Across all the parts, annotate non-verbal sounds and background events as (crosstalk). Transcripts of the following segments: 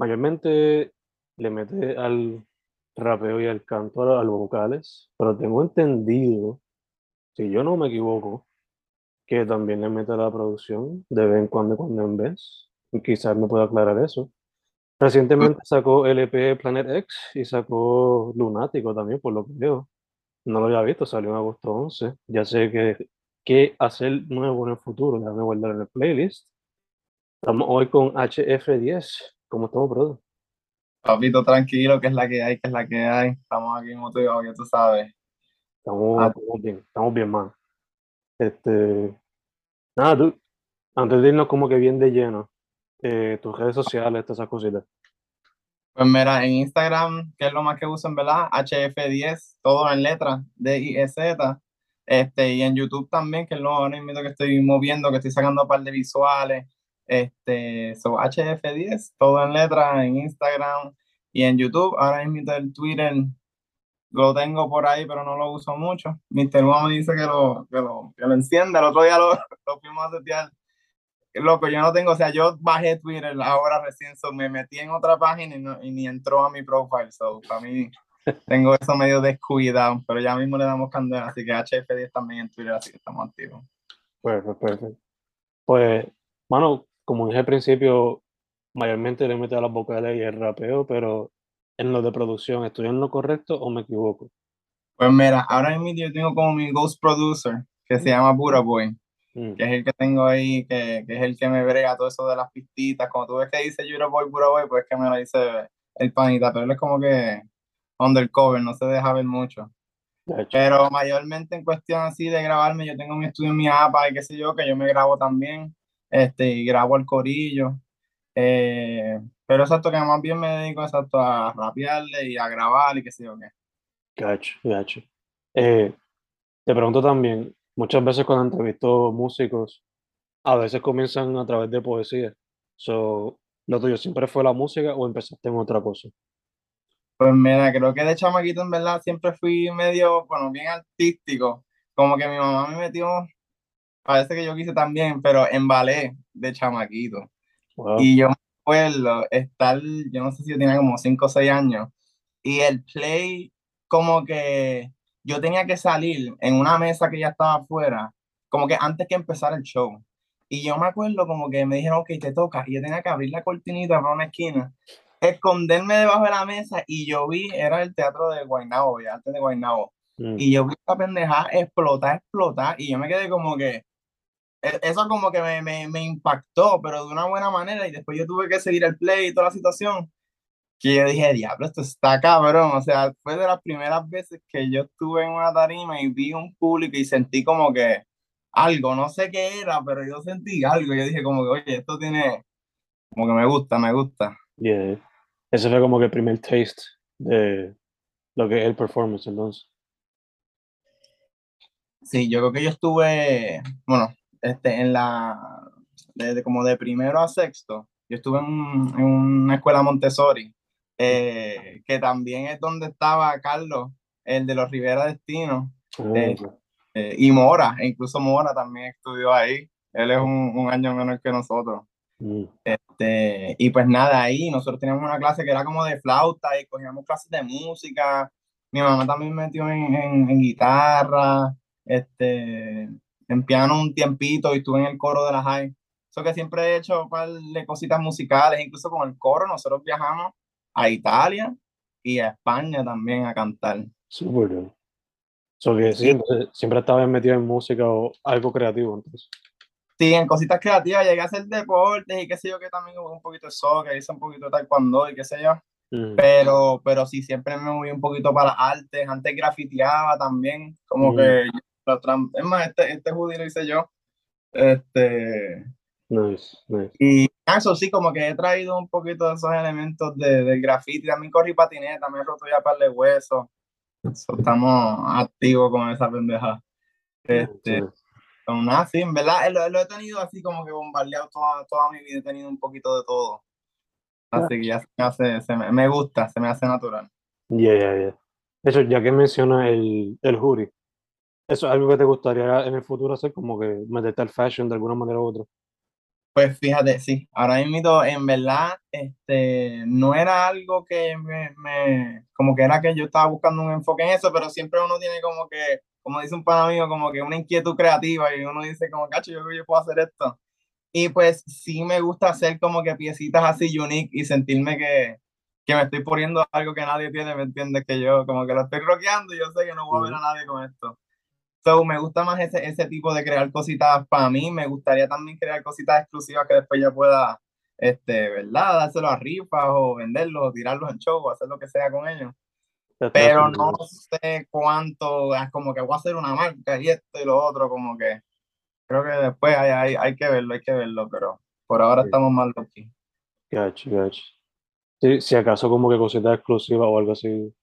mayormente le mete al rapeo y al canto, a los vocales, pero tengo entendido, si yo no me equivoco, que también le mete a la producción de vez en cuando, cuando en vez. Y quizás me pueda aclarar eso. Recientemente sacó LP Planet X y sacó Lunático también, por lo que veo. No lo había visto, salió en agosto 11. Ya sé que qué hacer nuevo en el futuro, déjame guardar en el playlist. Estamos hoy con HF10. ¿Cómo estamos, brother? Papito, tranquilo, que es la que hay, que es la que hay. Estamos aquí motivados, ya tú sabes. Estamos, Ah. estamos bien, estamos bien, man. Este, nada, tú, antes de irnos como que bien de lleno, eh, tus redes sociales, todas esas cositas. Pues mira, en Instagram, que es lo más que uso en verdad, HF10, todo en letras, D-I-E-Z. Este, y en YouTube también, que es lo ahora mismo que estoy moviendo, que estoy sacando un par de visuales. Este, so HF10, todo en letras, en Instagram y en YouTube. Ahora mismo el Twitter lo tengo por ahí, pero no lo uso mucho. Mr. Me dice que lo, que lo, que lo encienda. El otro día lo, (laughs) lo fuimos a setear. Loco, yo no tengo, o sea, yo bajé Twitter ahora recién, so me metí en otra página y, no- y ni entró a mi profile, so para mí tengo eso medio descuidado, pero ya mismo le damos candela, así que HF10 también en Twitter, así que estamos activos. Perfecto, perfecto. Pues, mano, como dije al principio, mayormente le mete a las vocales y el rapeo, pero en lo de producción, ¿estoy en lo correcto o me equivoco? Pues mira, ahora mismo yo tengo como mi ghost producer, que se llama Buddha Boy, Mm, que es el que tengo ahí, que, que es el que me brega todo eso de las pistitas, como tú ves que dice Buddha Boy, Buddha Boy, pues es que me lo dice el panita, pero él es como que undercover, no se deja ver mucho. Pero mayormente en cuestión así de grabarme, yo tengo mi estudio en mi APA y qué sé yo, que yo me grabo también, este, y grabo al corillo. Eh, pero exacto, que más bien me dedico exacto a rapearle y a grabar y qué sé yo qué. gacho, gacho. Eh, te pregunto también, muchas veces cuando entrevisto músicos, a veces comienzan a través de poesía. So, ¿lo tuyo siempre fue la música o empezaste en otra cosa? Pues mira, creo que de chamaquito en verdad siempre fui medio, bueno, bien artístico. Como que mi mamá me metió, parece que yo quise también, pero en ballet de chamaquito. Wow. Y yo me acuerdo estar, yo no sé si yo tenía como 5 o 6 años, y el play, como que yo tenía que salir en una mesa que ya estaba afuera, como que antes que empezar el show. Y yo me acuerdo como que me dijeron, ok, te toca, y yo tenía que abrir la cortinita para una esquina, esconderme debajo de la mesa, y yo vi, era el teatro de Guaynabo, ya antes de Guaynabo, Mm, y yo vi esta pendeja explotar, explotar, y yo me quedé como que, eso como que me, me, me impactó, pero de una buena manera, y después yo tuve que seguir el play y toda la situación, que yo dije, diablo, esto está cabrón, o sea, fue de las primeras veces que yo estuve en una tarima y vi un público y sentí como que algo, no sé qué era, pero yo sentí algo, yo dije como que, oye, esto tiene, como que me gusta, me gusta. yeah. Ese fue como que el primer taste de lo que es el performance, entonces. Sí, yo creo que yo estuve, bueno, este, en la, desde como de primero a sexto, yo estuve en, en una escuela Montessori, eh, que también es donde estaba Carlos, el de los Rivera Destino, Ah, eh, eh, y Mora, e incluso Mora también estudió ahí. Él es un, un año menor que nosotros. Mm, Este, y pues nada, ahí nosotros teníamos una clase que era como de flauta y cogíamos clases de música. Mi mamá también me metió en, en, en guitarra, este, en piano un tiempito y estuve en el coro de la high. Eso que siempre he hecho un par de cositas musicales, incluso con el coro nosotros viajamos a Italia y a España también a cantar. Súper bien. So que sí, Sí. entonces, siempre estabas metido en música o algo creativo, entonces. Sí, en cositas creativas llegué a hacer deportes y qué sé yo, que también un poquito de soccer, hice un poquito de taekwondo y qué sé yo. Mm, pero, pero sí, siempre me moví un poquito para las artes, antes grafiteaba también, como Mm. que, lo tram- es más, este, este hoodie lo hice yo, este, Nice, nice. y eso sí, como que he traído un poquito de esos elementos de, del graffiti, también corrí patineta, me he roto ya par de huesos, So, estamos activos con esa pendeja, este, Sí. con nada, sí, en verdad, lo, lo he tenido así como que bombardeado toda, toda mi vida, he tenido un poquito de todo, así que ya se me hace, se me, me gusta, se me hace natural. Yeah, yeah, yeah. De hecho, ya que menciona el, el hoodie, ¿eso es algo que te gustaría en el futuro hacer? Como que meterte al fashion de alguna manera u otra. Pues fíjate, sí, ahora mismo en verdad, este, no era algo que me, me- como que era que yo estaba buscando un enfoque en eso, pero siempre uno tiene como que, como dice un pana mío, como que una inquietud creativa y uno dice como, cacho, yo creo que yo puedo hacer esto. Y pues sí me gusta hacer como que piecitas así unique y sentirme que, que me estoy poniendo algo que nadie tiene, ¿me entiendes? Que yo como que lo estoy rockeando y yo sé que no voy a ver a nadie con esto. So, me gusta más ese, ese tipo de crear cositas para mí. Me gustaría también crear cositas exclusivas que después yo pueda, este, ¿verdad? Dárselo a rifas o venderlos o tirarlos en show o hacer lo que sea con ellos. Ya está Pero no sé cuánto, es como que voy a hacer una marca y esto y lo otro, como que creo que después hay, hay, hay que verlo, hay que verlo, pero por ahora Sí. estamos mal aquí. Gotcha, gotcha. Sí, si acaso como que cositas exclusivas o algo así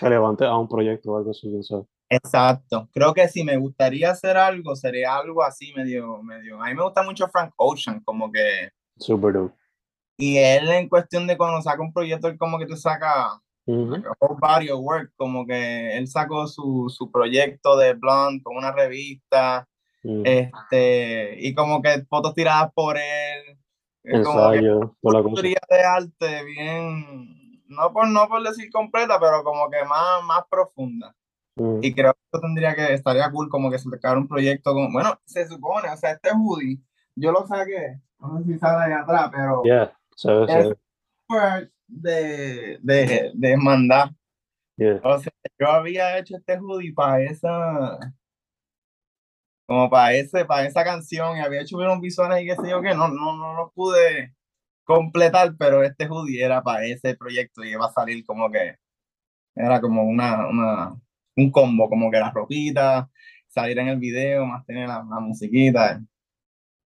relevante a un proyecto o algo así, quién sabe. Exacto. Creo que si me gustaría hacer algo, sería algo así medio, medio. A mí me gusta mucho Frank Ocean, como que Super dope. Y él en cuestión de cuando saca un proyecto, él como que te saca whole body of work, como que él sacó su, su proyecto de Blonde con una revista, este, y como que fotos tiradas por él, es como que Ensayo, toda la teoría de arte bien, no por, no por decir completa, pero como que más, más profunda. Mm. Y creo que esto tendría que, estaría cool como que se sacara un proyecto como, bueno, se supone, o sea, este hoodie, yo lo saqué, no sé si sale ahí atrás, pero Yeah, ve, se Es- de, de, de mandar. Yeah. O sea, yo había hecho este hoodie para esa, como para ese, para esa canción y había hecho unos visuales y qué sé yo que no, no, no lo pude completar, pero este hoodie era para ese proyecto y iba a salir como que era como una, una, un combo, como que la ropita, salir en el video, más tener la, la musiquita,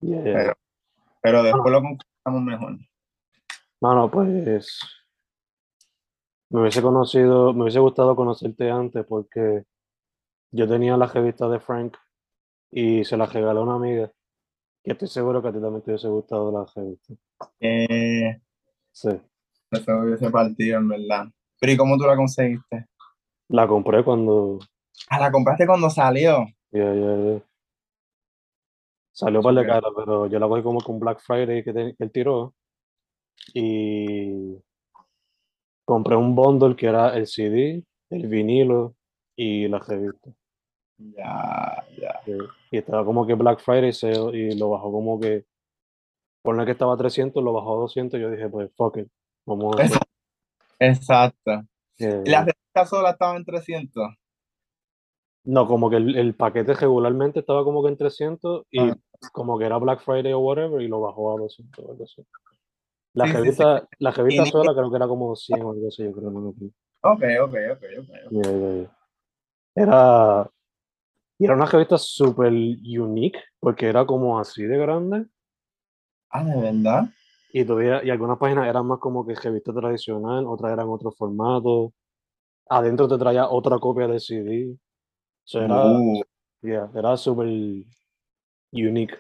Yeah, yeah. pero, pero después lo concretamos mejor. Mano, pues me hubiese conocido, me hubiese gustado conocerte antes porque yo tenía la revista de Frank y se la regaló a una amiga que estoy seguro que a ti también te hubiese gustado la revista. Eh, Sí, Eso hubiese partido, en verdad. Pero ¿y cómo tú la conseguiste? La compré cuando Ah, la compraste cuando salió. ya, ya, ya. Salió par de Súper. cara, pero yo la cogí como con Black Friday que, te- que él tiró y compré un bundle que era el CD, el vinilo y la revista. Ya, ya. Y estaba como que Black Friday y lo bajó como que, por que estaba a 300, lo bajó a 200. Yo dije, pues fuck it, vamos a hacer. Exacto. Eh, Y la revista sola estaba en 300. no, como que el, el paquete regularmente estaba como que en 300 y Ah. como que era Black Friday o whatever y lo bajó a 200 o algo así. La Sí, sí, sí. revista, la revista Y- sola creo que era como 100 o algo así, yo creo. No, me acuerdo. Ok, ok, ok, ok. Ya, ya, ya. Era, y era una revista súper unique porque era como así de grande. Ah, ¿de verdad? Y todavía, y algunas páginas eran más como que revista tradicional, otras eran otro formato. Adentro te traía otra copia del CD. O sea, era, Uh, yeah, era súper unique.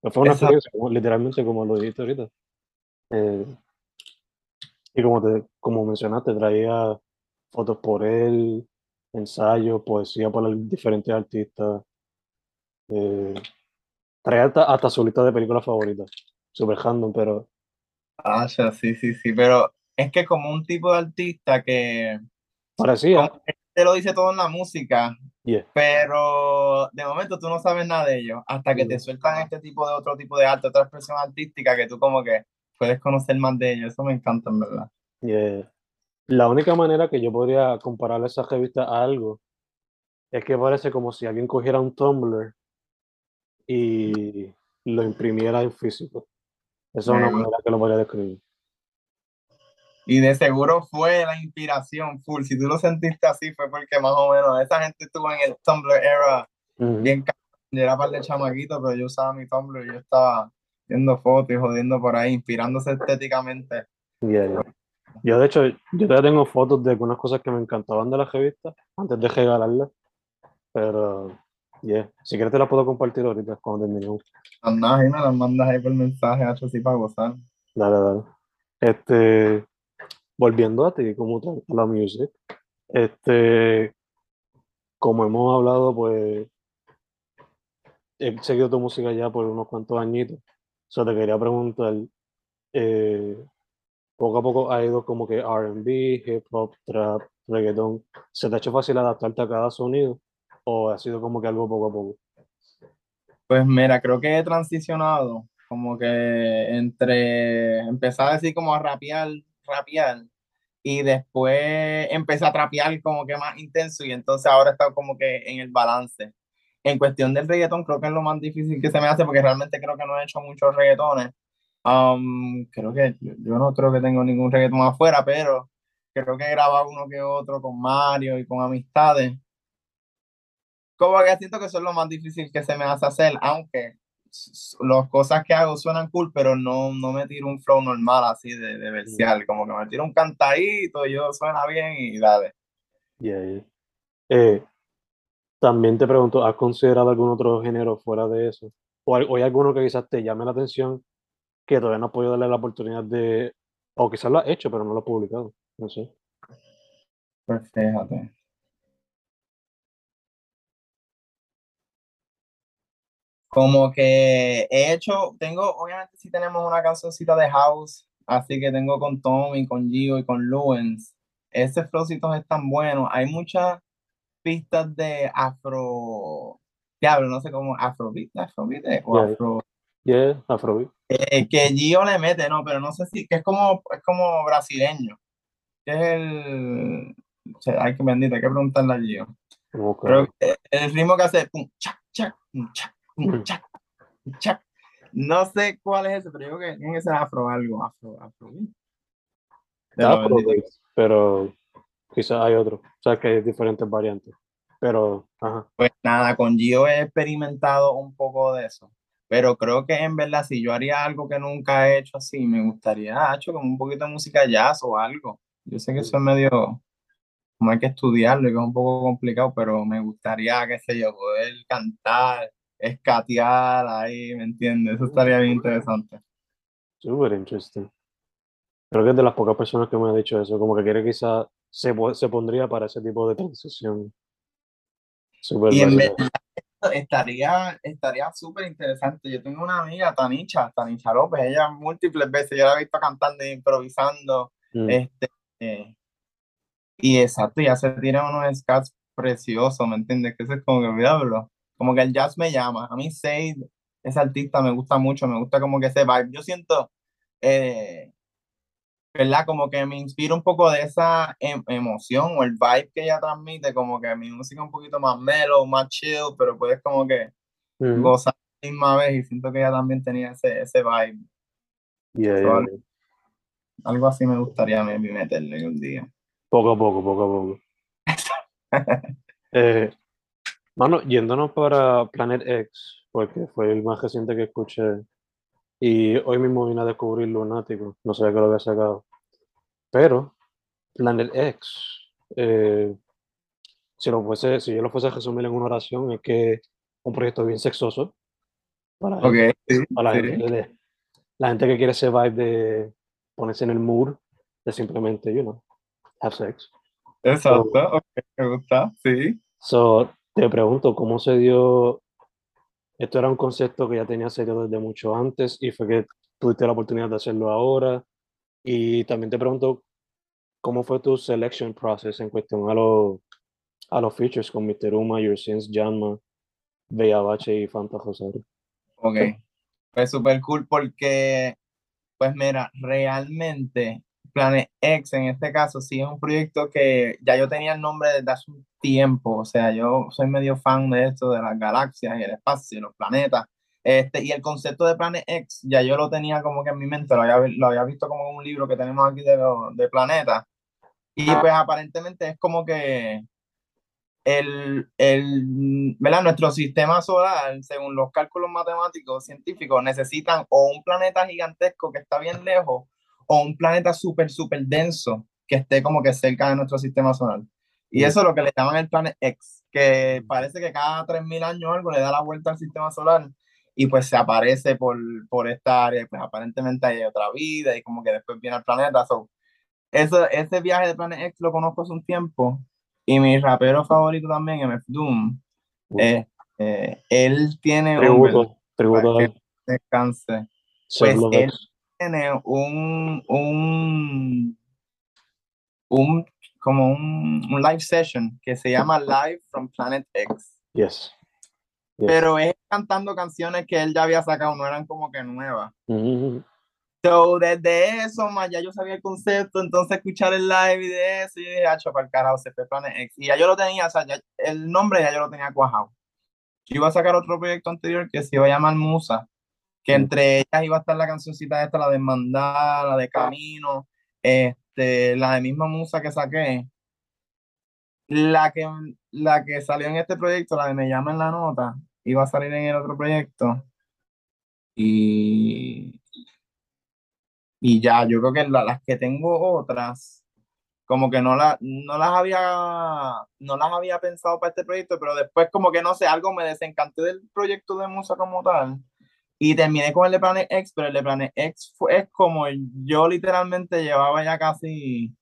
Pero Fue una Exacto. experiencia, como- literalmente como lo dijiste ahorita. Eh, y como, te, como mencionaste, traía fotos por él, ensayos, poesía por el- diferentes artistas. Eh, traía hasta, hasta su lista de películas favoritas. Super random, pero Ah, sí, sí, sí, pero es que como un tipo de artista que parecía. te lo dice todo en la música, Yeah. pero de momento tú no sabes nada de ellos, hasta que te sueltan este tipo de otro tipo de arte, otra expresión artística que tú como que puedes conocer más de ellos, eso me encanta en verdad. Yeah. La única manera que yo podría comparar esa revista a algo es que parece como si alguien cogiera un Tumblr y lo imprimiera en físico. Esa es una manera que lo podría describir. Y de seguro fue la inspiración full, si tú lo sentiste así fue porque más o menos esa gente estuvo en el Tumblr era Ujú. bien yo era par de chamaquito, pero yo usaba mi Tumblr y yo estaba viendo fotos y jodiendo por ahí, inspirándose estéticamente. Yeah, yeah. Yo, de hecho, yo todavía tengo fotos de algunas cosas que me encantaban de la revista antes de regalarlas. Pero, yeah, si quieres te las puedo compartir ahorita cuando terminemos. Andas y me las mandas ahí por mensaje, hecho así para gozar. Dale, dale. Este, volviendo a ti, como a la music. Este, como hemos hablado, pues he seguido tu música ya por unos cuantos añitos. So, te quería preguntar, eh, poco a poco ha ido como que R&B, hip hop, trap, reggaeton. ¿Se te ha hecho fácil adaptarte a cada sonido? ¿O ha sido como que algo poco a poco? Pues mira, creo que he transicionado como que entre empezar así como a rapear, rapear, y después empecé a trapear como que más intenso y entonces ahora está como que en el balance. En cuestión del reggaetón creo que es lo más difícil que se me hace porque realmente creo que no he hecho muchos reggaetones. Um, creo que yo, no creo que tengo ningún reggaetón afuera, pero creo que he grabado uno que otro con Mario y con amistades. Como que siento que eso es lo más difícil que se me hace hacer, aunque las cosas que hago suenan cool, pero no, no me tiro un flow normal así de, de verseal, como que me tiro un cantadito, yo suena bien y dale. Yeah, yeah. Eh, también te pregunto, ¿has considerado algún otro género fuera de eso? ¿O hay, o hay alguno que quizás te llame la atención que todavía no has podido darle la oportunidad de, o quizás lo has hecho, pero no lo has publicado? No sé. Pues fíjate. Como que he hecho, tengo, obviamente sí tenemos una cancioncita de house, así que tengo con Tommy, con Gio y con Luens. Ese flowcito es tan bueno. Hay muchas pistas de afro, diablo, no sé cómo, afrobeat, afrobeat o Yeah. afro, Yeah, Afrobeat. eh, que Gio le mete, no, pero no sé si, que es como, es como brasileño, que es el, o sea, hay que bendito, hay que preguntarle a Gio. Pero el ritmo que hace, pum, chac, chac, pum, chac, Mm. chac, pum, chac. No sé cuál es ese, pero yo creo que que ser afro algo, afro, afro. Bendito. pero quizás hay otro. O sea, que hay diferentes variantes. Pero, ajá. Pues nada, con Gio he experimentado un poco de eso. Pero creo que en verdad, si yo haría algo que nunca he hecho así, me gustaría, ah, hecho como un poquito de música jazz o algo. Yo sé que eso es medio, como hay que estudiarlo y que es un poco complicado, pero me gustaría, qué sé yo, poder cantar, escatear ahí, ¿me entiendes? Eso estaría bien interesante. Súper interesting. Creo que es de las pocas personas que me han dicho eso, como que quiere quizás se, se pondría para ese tipo de transición. Súper Y en verdad estaría estaría súper interesante. Yo tengo una amiga, Tanicha, Tanicha López, ella múltiples veces, yo la he visto cantando e improvisando, Mm, este, eh, y exacto, ya se tiran unos scats preciosos, ¿me entiendes? Que eso es como que olvidarlo. Como que el jazz me llama. A mí Said, ese artista me gusta mucho, me gusta como que ese vibe. Yo siento, eh, ¿verdad? Como que me inspira un poco de esa em- emoción o el vibe que ella transmite, como que mi música es un poquito más mellow, más chill, pero puedes como que mm. gozar a la misma vez y siento que ella también tenía ese, ese vibe. Yeah, Probable- yeah. Algo así me gustaría maybe meterle un día. Poco a poco, poco a poco. (laughs) Eh, mano, yéndonos para Planet X, porque fue el más reciente que escuché. Y hoy mismo vine a descubrir Lunático, no sabía que lo había sacado. Pero Planet X, eh, si, lo fuese, si yo lo fuese a resumir en una oración, es que es un proyecto bien sexoso para, Ok, sí, para la, gente, la gente que quiere ese vibe de pones en el mood de simplemente, you know, have sex. Exacto, ok, me gusta, sí. So, te pregunto, ¿cómo se dio? Esto era un concepto que ya tenía serio desde mucho antes y fue que tuviste la oportunidad de hacerlo ahora. Y también te pregunto, ¿cómo fue tu selection process en cuestión a, los a los features con Mr. Uma, Your Sins, Janma, Bella Bache y Fanta Rosario? Ok, pues súper cool porque, pues mira, realmente Planet X en este caso sí es un proyecto que ya yo tenía el nombre desde hace un tiempo, o sea, yo soy medio fan de esto, de las galaxias y el espacio y los planetas. Este, y el concepto de Planet X ya yo lo tenía como que en mi mente, lo había, lo había visto como en un libro que tenemos aquí de, de planetas. Y pues aparentemente es como que el, el, ¿verdad? nuestro sistema solar, según los cálculos matemáticos científicos, necesitan o un planeta gigantesco que está bien lejos o un planeta súper, súper denso que esté como que cerca de nuestro sistema solar. Y eso es lo que le llaman el Planet X, que parece que cada 3.000 años algo le da la vuelta al sistema solar y pues se aparece por, por esta área, pues aparentemente hay otra vida y como que después viene el planeta. So, eso, ese viaje de Planet X lo conozco hace un tiempo y mi rapero favorito también, MF Doom, eh, eh, él tiene tributo, un... Tributo que descanse. Pues él tiene un, un, un como un, un, live session que se llama Live from Planet X. Yes. yes. Pero es cantando canciones que él ya había sacado, no eran como que nuevas. Mm -hmm. So, desde eso, más ya yo sabía el concepto, entonces escuchar el live y de eso, y dije, hacho, para el carajo, se fue Planet X. Y ya yo lo tenía, o sea, ya, el nombre ya yo lo tenía cuajado. Yo iba a sacar otro proyecto anterior que se iba a llamar Musa, que entre ellas iba a estar la cancioncita esta, la de Mandar, la de Camino, este, la de misma Musa que saqué. La que, la que salió en este proyecto, la de Me llama en la nota, iba a salir en el otro proyecto. Y y ya, yo creo que la, las que tengo otras, como que no, la, no, las había, no las había pensado para este proyecto, pero después como que no sé, algo me desencanté del proyecto de Musa como tal. Y terminé con el de Planet X, pero el de Planet X fue, es como yo literalmente llevaba ya casi,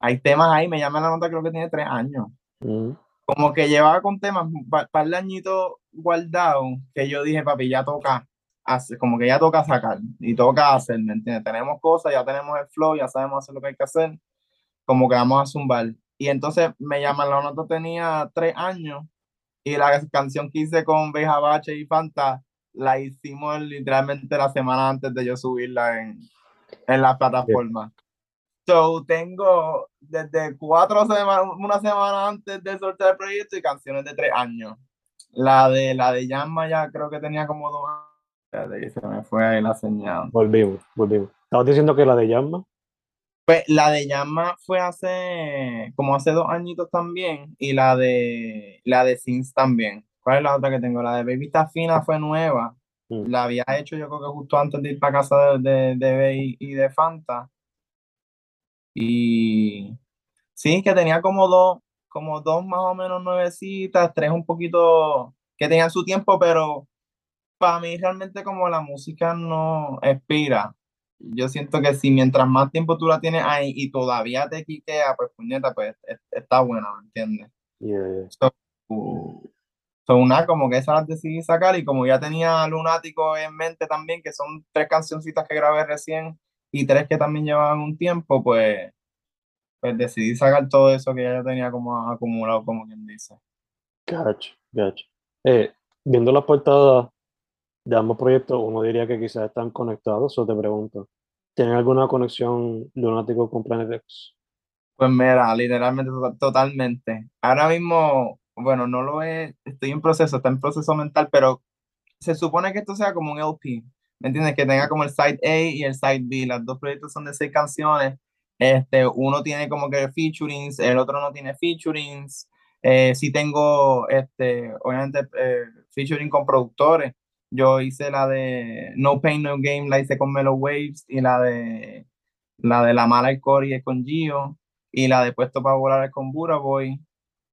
hay temas ahí, me llama la nota, creo que tiene tres años. Mm. Como que llevaba con temas, un par, par de añitos guardados, que yo dije, papi, ya toca hace, como que ya toca sacar y toca hacer, ¿me entiendes? Tenemos cosas, ya tenemos el flow, ya sabemos hacer lo que hay que hacer, como que vamos a zumbar. Y entonces me llaman, la nota tenía tres años y la canción que hice con Beja Bache y Fanta la hicimos literalmente la semana antes de yo subirla en, en la plataforma. So, tengo desde cuatro semanas, una semana antes de soltar el proyecto y canciones de tres años. La de la de Yamma ya creo que tenía como dos años se me fue ahí la señal. Volvimos, volvimos. ¿Estabas diciendo que la de Llama? Pues la de Llama fue hace como hace dos añitos también y la de la de Sins también. ¿Cuál es la otra que tengo? La de Baby Fina fue nueva. Mm. La había hecho yo creo que justo antes de ir para casa de, de, de Baby y de Fanta. Y sí, que tenía como dos, como dos más o menos nuevecitas, tres un poquito que tenían su tiempo, pero para mí realmente como la música no expira. Yo siento que si mientras más tiempo tú la tienes ahí y todavía te quiquea, pues puñeta, pues está buena, ¿me entiendes? Yeah. So, so, una como que esa la decidí sacar y como ya tenía Lunático en mente también, que son tres cancioncitas que grabé recién y tres que también llevaban un tiempo, pues, pues decidí sacar todo eso que ya tenía como acumulado, como quien dice. Gotcha, gotcha. Eh, viendo la portada de ambos proyectos, uno diría que quizás están conectados, o te pregunto, ¿tienen alguna conexión Lunático con Planet X? Pues mira, literalmente, totalmente. Ahora mismo, bueno, no lo es, estoy en proceso, está en proceso mental, pero se supone que esto sea como un LP, ¿me entiendes? Que tenga como el side A y el side B, los dos proyectos son de seis canciones, este, uno tiene como que featurings, el otro no tiene featurings, eh, sí tengo, este, obviamente, eh, featuring con productores, yo hice la de No Pain No Game, la hice con Mellow Waves y la de la de La Mala y Cory con Gio y la de Puesto para Volar es con Buraboy.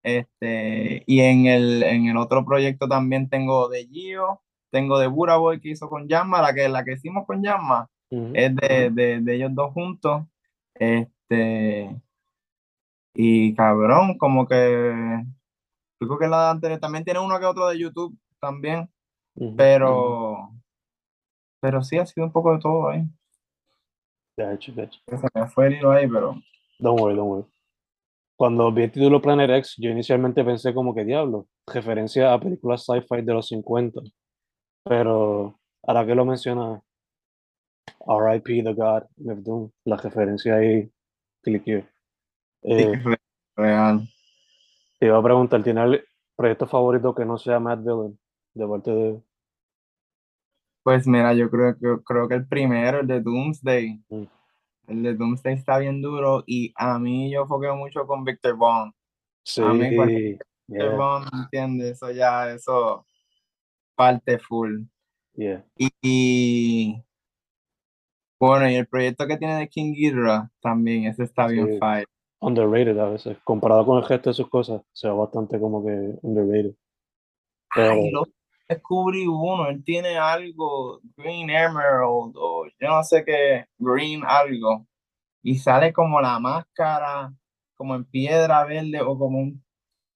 Este, y en el, en el otro proyecto también tengo de Gio, tengo de Buraboy que hizo con Yamma, la que, la que hicimos con Yamma, es de, de, de ellos dos juntos. Este, y cabrón, como que yo creo que la de anterior también tiene uno que otro de YouTube también, pero, pero sí ha sido un poco de todo ahí. De hecho, de hecho. Se me fue el hilo ahí, pero Don't worry, don't worry. Cuando vi el título Planet X, yo inicialmente pensé como que diablo, referencia a películas sci-fi de los 50. Pero ahora que lo mencionas, R.I.P. The God, Lev Doom, la referencia ahí cliqué. sí Eh, real. te iba a preguntar, ¿tiene el proyecto favorito que no sea Mad Villain? De parte de... Pues mira, yo creo que creo que el primero, el de Doomsday, Mm. El de Doomsday está bien duro y a mí yo foqueo mucho con Victor Bond. Sí, A mí cualquier Victor Bond, ¿me entiendes? Eso ya, eso parte full. yeah. Y, y, bueno, y el proyecto que tiene de King Ghidorah también, ese está bien fire. Underrated a veces. Comparado con el resto de sus cosas, se va bastante como que underrated. Pero Ay, lo descubrí uno, él tiene algo, Green Emerald, o yo no sé qué, Green algo, y sale como la máscara, como en piedra verde, o como un,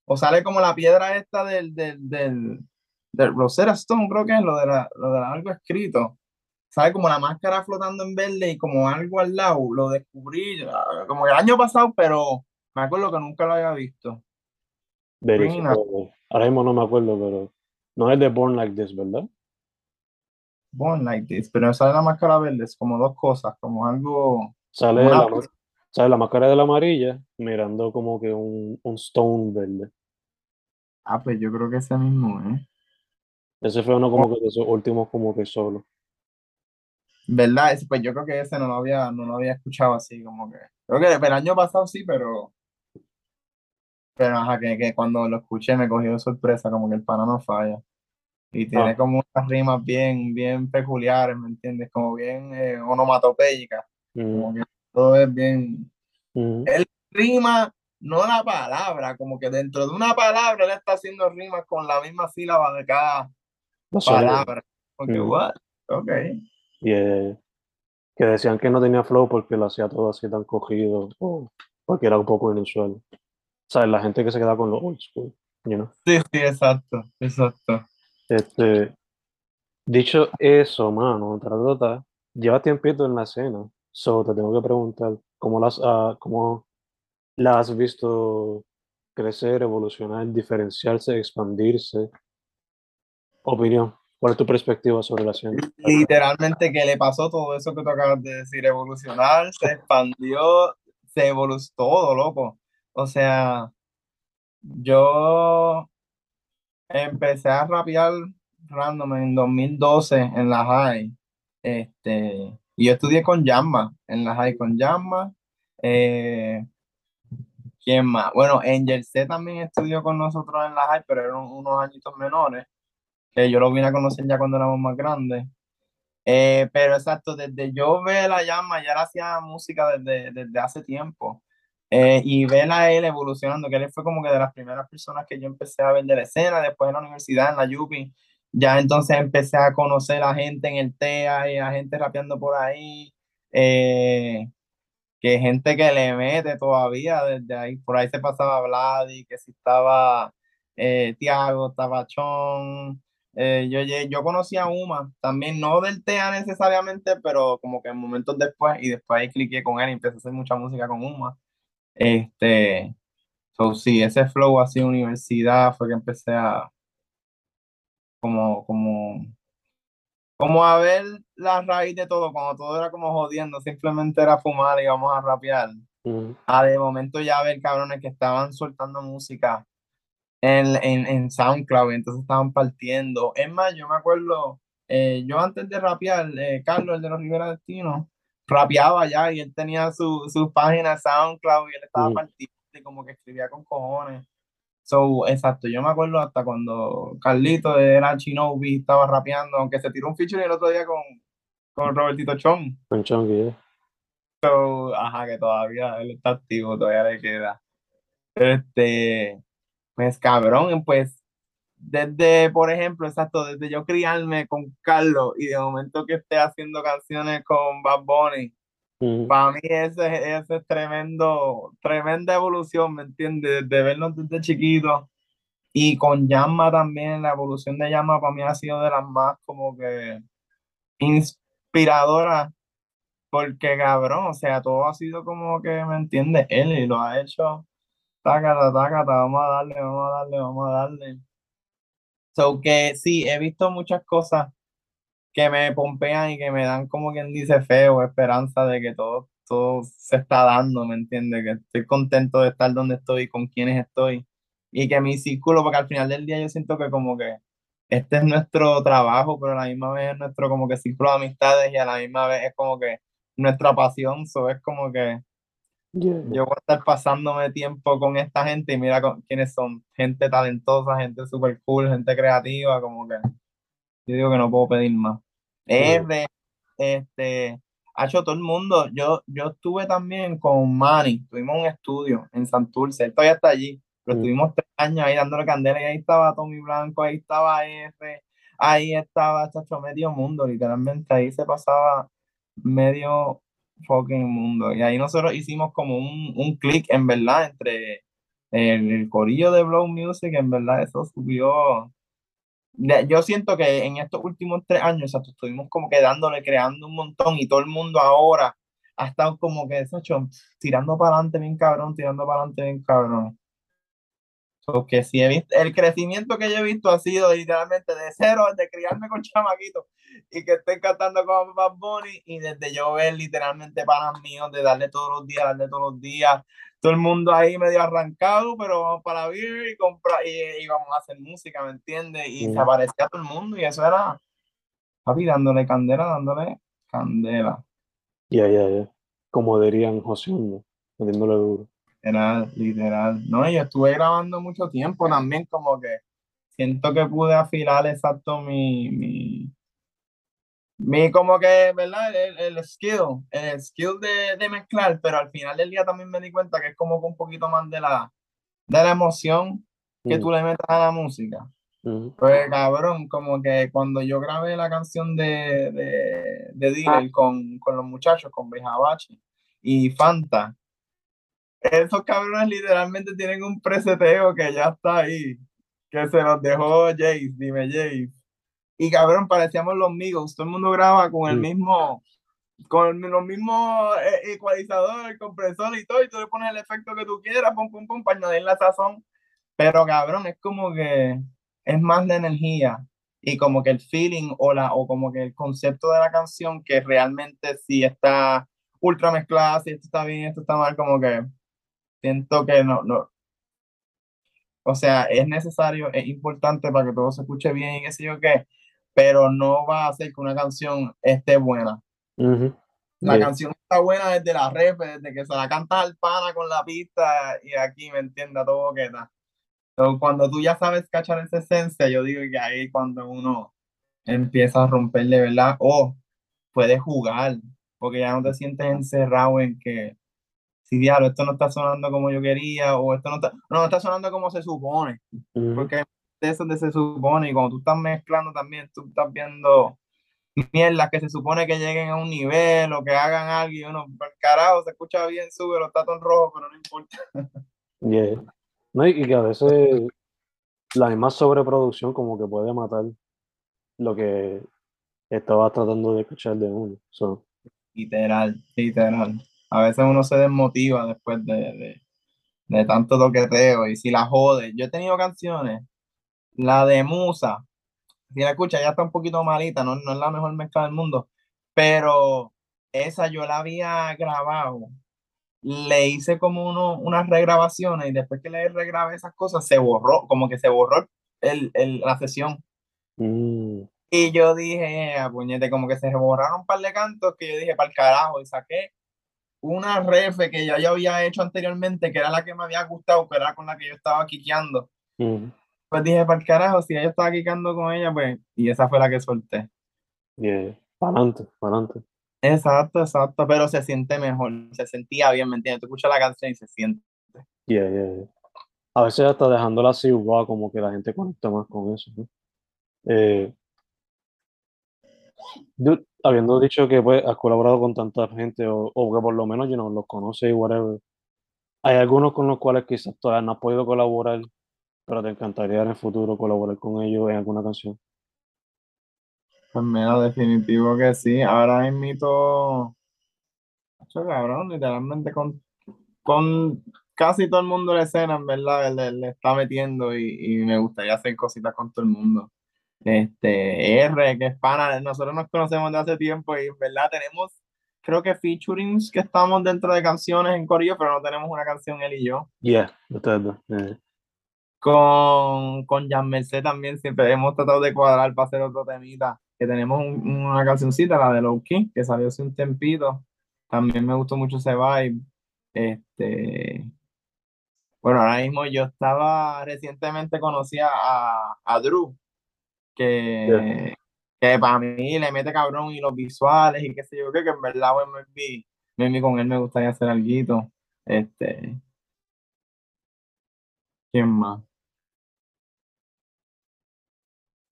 o sale como la piedra esta del, del, del, del Rosetta Stone, creo que es lo de la, lo de la algo escrito. Sale como la máscara flotando en verde y como algo al lado. Lo descubrí ah, como el año pasado, pero me acuerdo que nunca lo había visto. Ahora mismo no me acuerdo, pero no es de Born Like This, ¿verdad? Born like this, pero sale la máscara verde, es como dos cosas, como algo, Sale como la, sale la máscara de la amarilla mirando como que un, un stone verde. ah, pues yo creo que ese mismo, ¿eh? Ese fue uno como que de sus últimos como que solo. ¿Verdad? Ese, pues yo creo que ese no lo había, no lo había escuchado así, como que, creo que el año pasado sí, pero, pero ajá, que, que cuando lo escuché me cogió de sorpresa, como que el pana no falla. Y tiene Ah, como unas rimas bien, bien peculiares, ¿me entiendes? Como bien eh, onomatopéyicas, mm, como que todo es bien, mm, él rima, no la palabra, como que dentro de una palabra él está haciendo rimas con la misma sílaba de cada palabra. Porque, Mm, what? Ok. y, eh, que decían que no tenía flow porque lo hacía todo así tan cogido o porque era un poco inusual. ¿Sabes? La gente que se queda con los old school, you know? Sí, sí, exacto, exacto. Este, dicho eso, mano, Tratota, lleva tiempito en la escena, so te tengo que preguntar, ¿cómo las, ah, cómo la has visto crecer, evolucionar, diferenciarse, expandirse? Opinión, ¿cuál es tu perspectiva sobre la escena? Literalmente que le pasó todo eso que tú acabas de decir, evolucionar, se expandió, se evolucionó todo, loco. O sea, yo empecé a rapear random en 2012 en la high. Este, y yo estudié con Yamma, en la high con Yamma. Eh, ¿quién más? Bueno, Angel C también estudió con nosotros en la high, pero eran unos añitos menores, que yo lo vine a conocer ya cuando éramos más grandes. Eh, pero exacto, desde yo ver la llama, ya hacía música desde, desde hace tiempo. Eh, y ver a él evolucionando, que él fue como que de las primeras personas que yo empecé a ver de la escena, después en la universidad, en la Yupi, ya entonces empecé a conocer a gente en el TEA y a gente rapeando por ahí, eh, que gente que le mete todavía desde ahí, por ahí se pasaba Vladi, que si estaba eh, Tiago, estaba Chon, eh, yo, yo conocí a Uma, también no del TEA necesariamente, pero como que en momentos después, y después ahí cliqué con él y empecé a hacer mucha música con Uma. Este, so, sí, ese flow así universidad fue que empecé a como, como, como a ver la raíz de todo, cuando todo era como jodiendo, simplemente era fumar y vamos a rapear. Mm, A de momento ya ver cabrones que estaban soltando música en, en, en SoundCloud, y entonces estaban partiendo. Es más, yo me acuerdo, eh, yo antes de rapear, eh, Carlos, el de los Rivera Destino, rapeaba ya y él tenía su, su página SoundCloud y él estaba partiendo y como que escribía con cojones. So, exacto, yo me acuerdo hasta cuando Carlito era Shinobi, estaba rapeando, aunque se tiró un feature el otro día con, con Robertito Chong. con Chunky, eh. So, ajá, que todavía él está activo, todavía le queda. Este, pues cabrón, pues desde, por ejemplo, exacto, desde yo criarme con Carlos y de momento que esté haciendo canciones con Bad Bunny, para mí ese, ese es tremendo, tremenda evolución, ¿me entiendes? De vernos desde chiquitos. Y con Yama también, la evolución de Yama para mí ha sido de las más como que inspiradoras, porque cabrón, o sea, todo ha sido como que, ¿me entiendes? Él y lo ha hecho, tácata, tácata, vamos a darle, vamos a darle, vamos a darle. So que sí, he visto muchas cosas que me pompean y que me dan como quien dice feo, esperanza de que todo, todo se está dando, ¿me entiendes? Que estoy contento de estar donde estoy, con quienes estoy y que mi círculo, porque al final del día yo siento que como que este es nuestro trabajo, pero a la misma vez es nuestro como que círculo de amistades y a la misma vez es como que nuestra pasión, so es como que Yeah. yo voy a estar pasándome tiempo con esta gente y mira con- quiénes son, gente talentosa, gente super cool, gente creativa, como que yo digo que no puedo pedir más. Este, ha hecho todo el mundo, yo, yo estuve también con Manny, tuvimos un estudio en Santurce, él todavía está allí, pero Mm. estuvimos tres años ahí dándole candela y ahí estaba Tommy Blanco, ahí estaba R, ahí estaba chacho, medio mundo, literalmente ahí se pasaba medio fucking mundo. Y ahí nosotros hicimos como un, un clic, en verdad, entre el, el corillo de Blow Music, en verdad, eso subió. Yo siento que en estos últimos tres años, o sea, estuvimos como que dándole, creando un montón y todo el mundo ahora ha estado como que, Sacho, tirando para adelante bien cabrón, tirando para adelante bien cabrón. Porque sí he visto, el crecimiento que yo he visto ha sido literalmente de cero, de criarme con (laughs) chamaquitos y que estén cantando con Bad Bunny y desde yo ver literalmente panas míos de darle todos los días, darle todos los días, todo el mundo ahí medio arrancado, pero vamos para vivir y comprar y, y vamos a hacer música, ¿me entiendes? Y se aparecía todo el mundo y eso era, papi, dándole candela, dándole candela. Ya, ya, ya. Como dirían José metiéndole duro. Literal, literal. No, yo estuve grabando mucho tiempo también, como que siento que pude afilar exacto mi, mi, mi como que, ¿verdad? El, el skill, el skill de, de mezclar, pero al final del día también me di cuenta que es como que un poquito más de la, de la emoción que Mm. tú le metas a la música. Ujú. Pues cabrón, como que cuando yo grabé la canción de, de, de Dealer con, con los muchachos, con Bejabachi y Fanta, esos cabrones literalmente tienen un preseteo que ya está ahí, que se los dejó Jace, dime Jace. Y cabrón, parecíamos los amigos, todo el mundo graba con el Mm. mismo, con los mismos eh, ecualizadores, compresor y todo, y tú le pones el efecto que tú quieras, pum, pum, pum, para añadir la sazón. Pero cabrón, es como que es más la energía y como que el feeling o, la, o como que el concepto de la canción que realmente si está ultra mezclada, si esto está bien, esto está mal, como que siento que no, no. O sea, es necesario, es importante para que todo se escuche bien y qué sé yo qué, pero no va a hacer que una canción esté buena. La Yeah. canción está buena desde la rep, desde que se la canta al pana con la pista y aquí, ¿me entiendes? Todo boqueta. Pero cuando tú ya sabes cachar esa esencia, yo digo que ahí cuando uno empieza a romper de verdad, o puedes jugar, porque ya no te sientes encerrado en que, si diablo, esto no está sonando como yo quería, o esto no está, no, no está sonando como se supone, Ujú. porque de eso de se supone, y cuando tú estás mezclando también, tú estás viendo mierdas que se supone que lleguen a un nivel o que hagan algo y uno, por carajo, se escucha bien, sube, está todo en rojo, pero no importa. Yeah. No, y y que a veces la misma sobreproducción como que puede matar lo que estabas tratando de escuchar de uno. So, Literal, literal. A veces uno se desmotiva después de, de, de tanto toqueteo y si la jode. Yo he tenido canciones, la de Musa, si la escucha ya está un poquito malita, no, no es la mejor mezcla del mundo, pero esa yo la había grabado. Le hice como uno, unas regrabaciones y después que le regrabé esas cosas se borró, como que se borró el, el, la sesión. mm, Y yo dije, a puñete, como que se borraron un par de cantos que yo dije, para el carajo, y saqué una refe que ya yo había hecho anteriormente, que era la que me había gustado, que era con la que yo estaba quiqueando. mm, Pues dije, para el carajo, si ella estaba quiqueando con ella, pues, y esa fue la que solté. yeah. Para adelante, para adelante. Exacto, exacto, pero se siente mejor, se sentía bien, ¿me entiendes? Tú escuchas la canción y se siente. Yeah, yeah, yeah. a veces hasta dejándola así raw, como que la gente conecta más con eso, ¿no? Eh, dude, habiendo dicho que pues, has colaborado con tanta gente o, o que por lo menos you know, los conoces y whatever, hay algunos con los cuales quizás todavía no has podido colaborar, pero te encantaría en el futuro colaborar con ellos en alguna canción. Pues mira, definitivo que sí. Ahora invito, Acho, cabrón, literalmente con, con casi todo el mundo de escena, en verdad, le, le está metiendo y, y me gustaría hacer cositas con todo el mundo. Este, R, que es pana, nosotros nos conocemos de hace tiempo y en verdad tenemos, creo que featurings que estamos dentro de canciones en Corillo, pero no tenemos una canción él y yo. Yeah, ustedes dos. eh. Con, con Jan Merced también siempre hemos tratado de cuadrar para hacer otro temita, que tenemos un- una cancioncita, la de Low Key, que salió hace un tempito. También me gustó mucho ese vibe. Este, bueno, ahora mismo yo estaba, recientemente conocí a, a Drew, que, que para mí le mete cabrón y los visuales y qué sé yo, qué, que en verdad, bueno, maybe, maybe con él me gustaría hacer algo. Este, ¿quién más?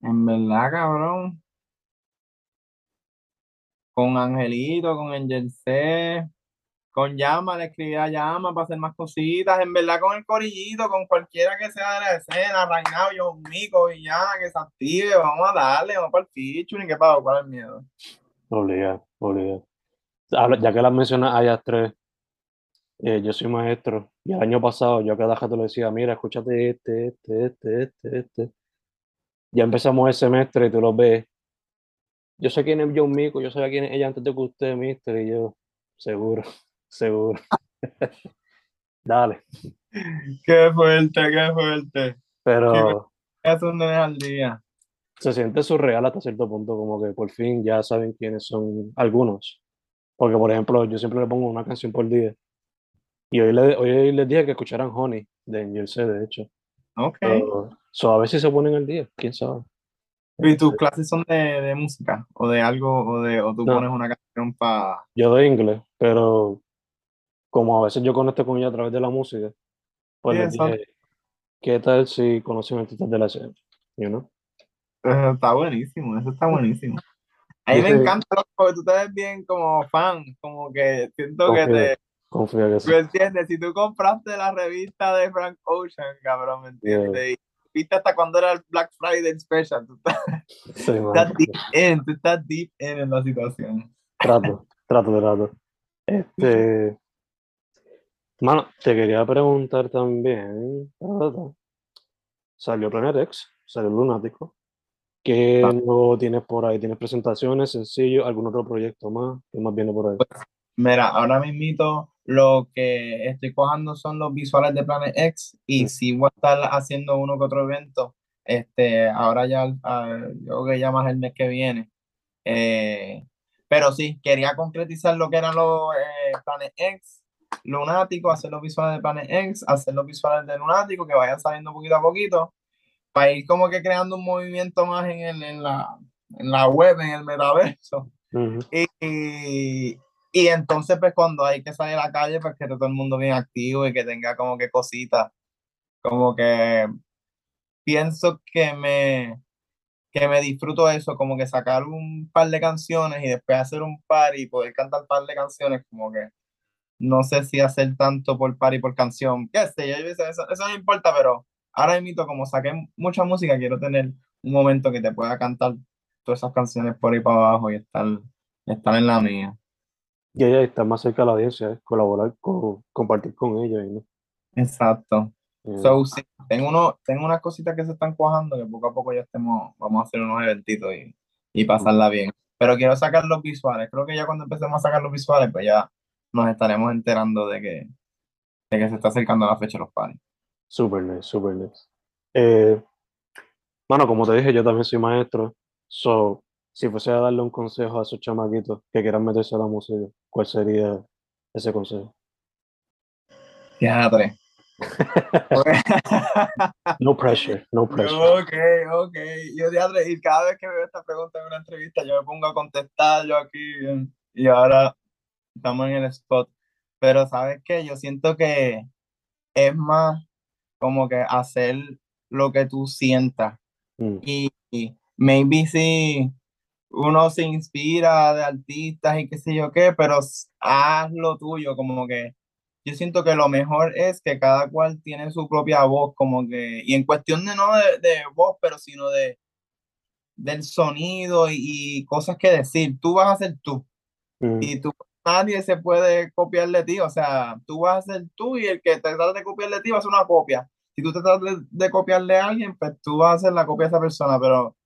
En verdad, cabrón. Con Angelito, con Angel C, con Llama, le escribí a Llama para hacer más cositas. En verdad, con el corillito, con cualquiera que sea de la escena, Reinao, John Mico, Villana, que se active, vamos a darle, vamos para el featuring, ¿qué pasa? ¿Cuál es el miedo? Obligado, obligado. Ya que las mencionas a ellas tres, eh, yo soy maestro y el año pasado yo a cada rato le decía, mira, escúchate este, este, este, este, este. Ya empezamos el semestre y tú lo ves. Yo sé quién es John Mico, yo sabía quién es ella antes de que usted, mister, y yo, seguro, seguro. (laughs) Dale. Qué fuerte, qué fuerte. Pero Es un mes al día. se siente surreal hasta cierto punto, como que por fin ya saben quiénes son algunos. Porque, por ejemplo, yo siempre le pongo una canción por día. Y hoy, le, hoy les dije que escucharan Honey, de Angel C, de hecho. Ok. Pero, so, a ver si se ponen al día, quién sabe. ¿Y tus clases son de, de música? ¿O de algo? ¿O, de, o tú No. pones una canción para... Yo de inglés, pero como a veces yo conecto con ella a través de la música, pues les dije, ¿qué tal si conocen de la escena? You know? Eso está buenísimo, eso está buenísimo. A mí me encanta porque tú te ves bien como fan, como que siento que Confía, te... confía que sí. ¿Me entiendes? Si tú compraste la revista de Frank Ocean, cabrón, ¿me entiendes? Y viste hasta cuando era el Black Friday Special, tú estás, (laughs) Sí, estás deep in, tú estás deep in en la situación. Trato, trato, trato. (laughs) Este, mano, te quería preguntar también, salió Planet X, salió Lunático, ¿qué Ah. nuevo tienes por ahí? ¿Tienes presentaciones, sencillos, algún otro proyecto más? ¿Qué más viene por ahí? Mira, ahora mismito lo que estoy cojando son los visuales de Planet X y Mm. sí voy a estar haciendo uno que otro evento. Este, ahora ya, yo creo que ya más el mes que viene. Eh, pero sí, quería concretizar lo que eran los eh, Planet X, Lunático, hacer los visuales de Planet X, hacer los visuales de Lunático, que vayan saliendo poquito a poquito, para ir como que creando un movimiento más en, el, en, la, en la web, en el metaverso. Ujú. Y, y entonces, pues cuando hay que salir a la calle, pues que esté todo el mundo bien activo y que tenga como que cositas. Como que pienso que me, que me disfruto eso, como que sacar un par de canciones y después hacer un par y poder cantar un par de canciones, como que no sé si hacer tanto por par y por canción. Qué sé yo, eso, eso, no importa, pero ahora mismo, como saqué mucha música, quiero tener un momento que te pueda cantar todas esas canciones por ahí para abajo y estar, estar en la mía. Y ella está más cerca de la audiencia, es colaborar, con, compartir con ellos. ¿no? Exacto. Eh, So, sí, tengo, uno, tengo unas cositas que se están cuajando que poco a poco ya estemos, vamos a hacer unos eventitos y, y pasarla bien. Pero quiero sacar los visuales. Creo que ya cuando empecemos a sacar los visuales, pues ya nos estaremos enterando de que, de que se está acercando la fecha de los pares. Super nice, super nice. Eh, mano, como te dije, yo también soy maestro. So, si fuese a darle un consejo a esos chamaquitos que quieran meterse a la música, ¿cuál sería ese consejo? Teatre. (laughs) No pressure, no pressure. Ok, ok. Yo teatre, y cada vez que veo esta pregunta en una entrevista, yo me pongo a contestar yo aquí y ahora estamos en el spot. Pero ¿sabes qué? Yo siento que es más como que hacer lo que tú sientas. Mm, Y, y maybe si uno se inspira de artistas y qué sé yo qué, pero haz lo tuyo, como que yo siento que lo mejor es que cada cual tiene su propia voz, como que, y en cuestión de no de, de voz, pero sino de del sonido y, y cosas que decir, tú vas a ser tú mm, y tú, nadie se puede copiar de ti, o sea, tú vas a ser tú y el que te trata de copiar de ti va a ser una copia. Si tú te tratas de, de copiarle a alguien, pues tú vas a ser la copia de esa persona, pero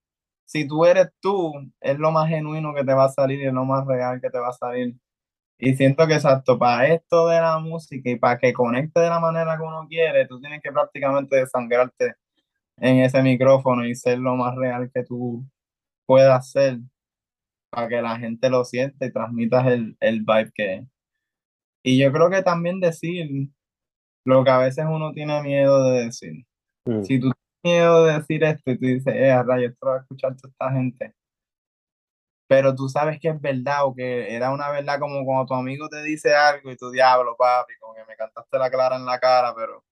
si tú eres tú, es lo más genuino que te va a salir y es lo más real que te va a salir. Y siento que exacto, para esto de la música y para que conecte de la manera que uno quiere, tú tienes que prácticamente desangrarte en ese micrófono y ser lo más real que tú puedas ser para que la gente lo sienta y transmitas el, el vibe que es. Y yo creo que también decir lo que a veces uno tiene miedo de decir. mm, Si tú tienes miedo de decir esto y tú dices, eh, a rayos, esto va a escuchar toda esta gente, pero tú sabes que es verdad o que era una verdad como cuando tu amigo te dice algo y tu diablo, papi, como que me cantaste la clara en la cara, pero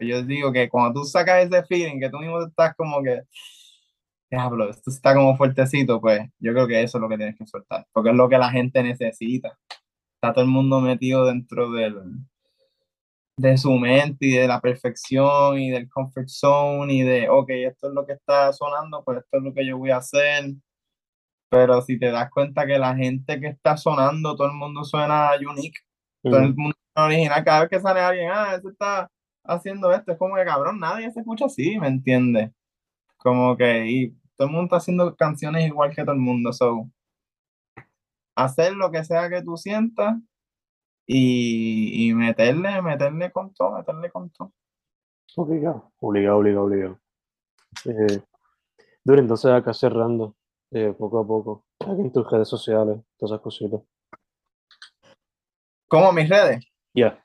yo digo que cuando tú sacas ese feeling, que tú mismo estás como que, diablo, esto está como fuertecito, pues yo creo que eso es lo que tienes que soltar, porque es lo que la gente necesita. Está todo el mundo metido dentro del, de su mente y de la perfección y del comfort zone y de, ok, esto es lo que está sonando, pues esto es lo que yo voy a hacer. Pero si te das cuenta que la gente que está sonando, todo el mundo suena unique, todo el mundo suena original, cada vez que sale alguien, ah, ese está haciendo esto, es como que cabrón, nadie se escucha así, ¿me entiendes? Como que, y todo el mundo está haciendo canciones igual que todo el mundo, so, hacer lo que sea que tú sientas y, y meterle, meterle con todo, meterle con todo. Obligado, obligado, obligado, obligado. Eh, Dure, entonces acá cerrando, eh, poco a poco, aquí en tus redes sociales, todas esas cositas. Como mis redes, Ya,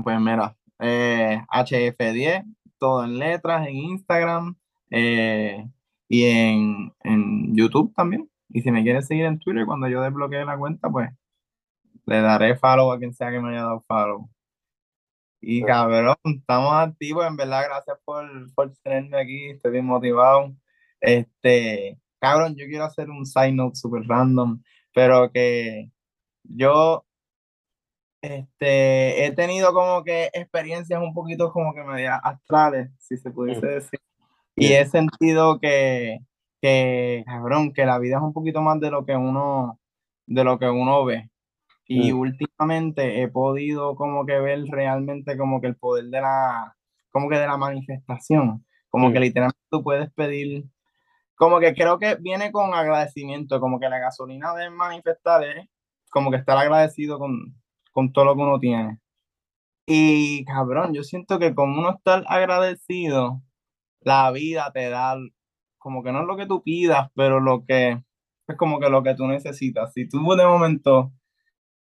pues mira, eh, HF10, todo en letras, en Instagram eh, y en, en YouTube también. Y si me quieres seguir en Twitter, cuando yo desbloquee la cuenta, pues le daré follow a quien sea que me haya dado follow. Y cabrón, estamos activos, en verdad, gracias por, por tenerme aquí, estoy bien motivado. Este, cabrón, yo quiero hacer un side note super random, pero que yo este, he tenido como que experiencias un poquito como que medias astrales, si se pudiese decir. Y he sentido que, que, cabrón, que la vida es un poquito más de lo que uno, de lo que uno ve. Y Mm. últimamente he podido como que ver realmente como que el poder de la, como que de la manifestación. Como que Mm. literalmente tú puedes pedir, como que creo que viene con agradecimiento, como que la gasolina de manifestar es como que estar agradecido con, con todo lo que uno tiene. Y cabrón, yo siento que como uno está agradecido, la vida te da como que no es lo que tú pidas, pero lo que es como que lo que tú necesitas. Si tú de momento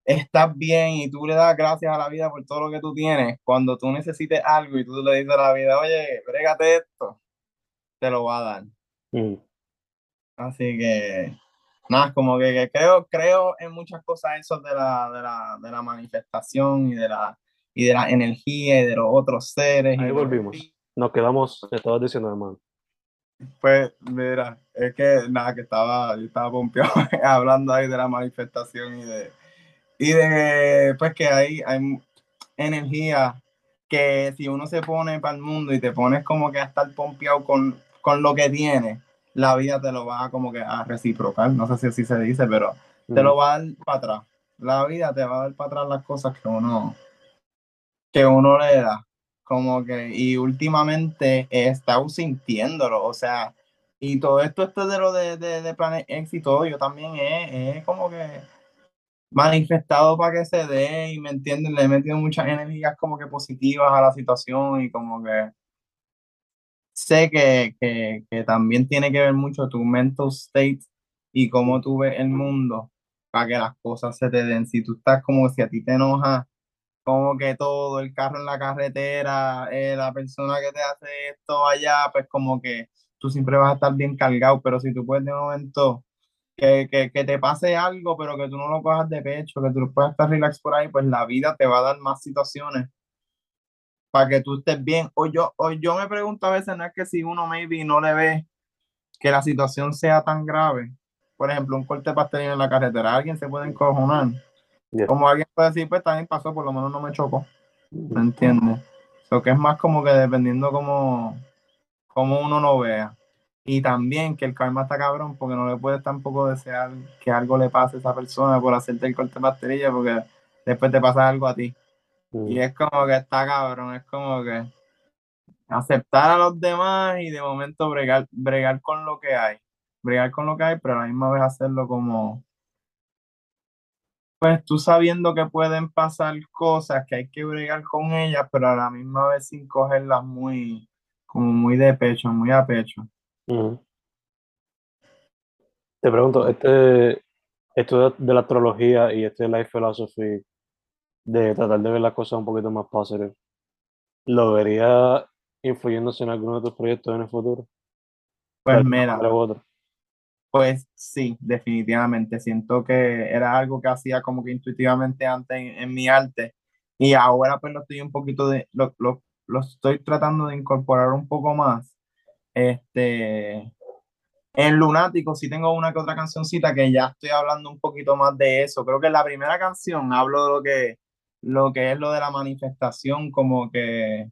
estás bien y tú le das gracias a la vida por todo lo que tú tienes, cuando tú necesites algo y tú le dices a la vida, oye, brégate esto, te lo va a dar. Mm. Así que, nada, como que, que creo, creo en muchas cosas eso de la, de la, de la manifestación y de la, y de la energía y de los otros seres. Ahí volvimos. Nos quedamos, estabas diciendo, hermano. Pues, mira, es que nada, que estaba, yo estaba pompeado (laughs) hablando ahí de la manifestación y de, y de, pues que hay, hay energía que si uno se pone para el mundo y te pones como que a estar pompeado con, con lo que tiene, la vida te lo va como que a reciprocar, no sé si así se dice, pero te lo va a dar para atrás. La vida te va a dar para atrás las cosas que uno, que uno le da. Como que, y últimamente he estado sintiéndolo, o sea, y todo esto, esto de lo de, de, de Planet X y todo, yo también he, he como que manifestado para que se dé, y me entienden, le he metido muchas energías como que positivas a la situación y como que sé que, que, que también tiene que ver mucho tu mental state y cómo tú ves el mundo para que las cosas se te den. Si tú estás como si a ti te enoja como que todo, el carro en la carretera, eh, la persona que te hace esto allá, pues como que tú siempre vas a estar bien cargado, pero si tú puedes de momento que, que, que te pase algo, pero que tú no lo cojas de pecho, que tú puedas estar relax por ahí, pues la vida te va a dar más situaciones para que tú estés bien. O yo, o yo me pregunto a veces, no es que si uno maybe no le ve que la situación sea tan grave, por ejemplo, un corte pastelino en la carretera, alguien se puede encojonar. Yeah. Como alguien puede decir, pues también pasó, por lo menos no me chocó. ¿Me entiendes? Lo que es más como que dependiendo como, como uno no vea. Y también que el karma está cabrón, porque no le puedes tampoco desear que algo le pase a esa persona por hacerte el corte de pastelilla, porque después te pasa algo a ti. Y es como que está cabrón, es como que aceptar a los demás y de momento bregar, bregar con lo que hay. Bregar con lo que hay, pero a la misma vez hacerlo como, pues tú sabiendo que pueden pasar cosas, que hay que bregar con ellas, pero a la misma vez sin cogerlas muy, como muy de pecho, muy a pecho. Te pregunto, este, esto de, la astrología y este life philosophy, de tratar de ver las cosas un poquito más positive, ¿lo vería influyéndose en alguno de tus proyectos en el futuro? Pues mira, otra. Pues sí, definitivamente. Siento que era algo que hacía como que intuitivamente antes en, en mi arte y ahora pues lo estoy un poquito de, lo, lo, lo estoy tratando de incorporar un poco más. Este, en Lunático sí tengo una que otra cancioncita que ya estoy hablando un poquito más de eso. Creo que en la primera canción hablo de lo que, lo que es lo de la manifestación, como que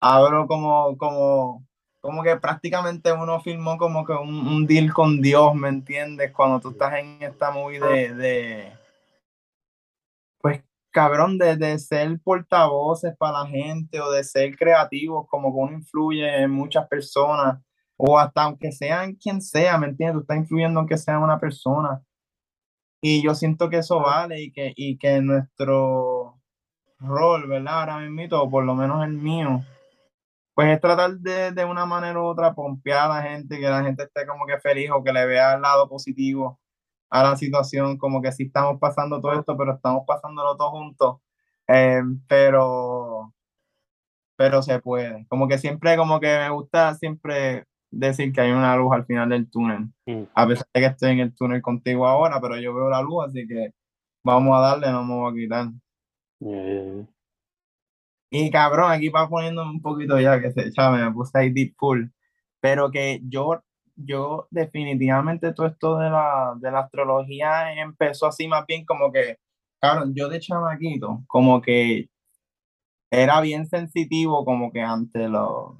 hablo como, como, como que prácticamente uno firmó como que un, un deal con Dios, ¿me entiendes? Cuando tú estás en esta movie de, de pues cabrón, de, de ser portavoces para la gente o de ser creativos, como que uno influye en muchas personas, o hasta aunque sean quien sea, ¿me entiendes? Tú estás influyendo aunque sea una persona. Y yo siento que eso vale y que, y que nuestro rol, ¿verdad? Ahora mismo, o por lo menos el mío, pues es tratar de, de una manera u otra pompear a la gente, que la gente esté como que feliz o que le vea el lado positivo a la situación, como que sí estamos pasando todo esto, pero estamos pasándolo todos juntos, eh, pero, pero se puede. Como que siempre, como que me gusta siempre decir que hay una luz al final del túnel, Mm. a pesar de que estoy en el túnel contigo ahora, pero yo veo la luz, así que vamos a darle, no me voy a quitar. Yeah, yeah, yeah. Y cabrón, aquí va poniendo un poquito ya que se echa, me puse ahí deep full. Pero que yo, yo definitivamente todo esto de la, de la astrología empezó así más bien como que, cabrón, yo de chamaquito, como que era bien sensitivo como que ante los,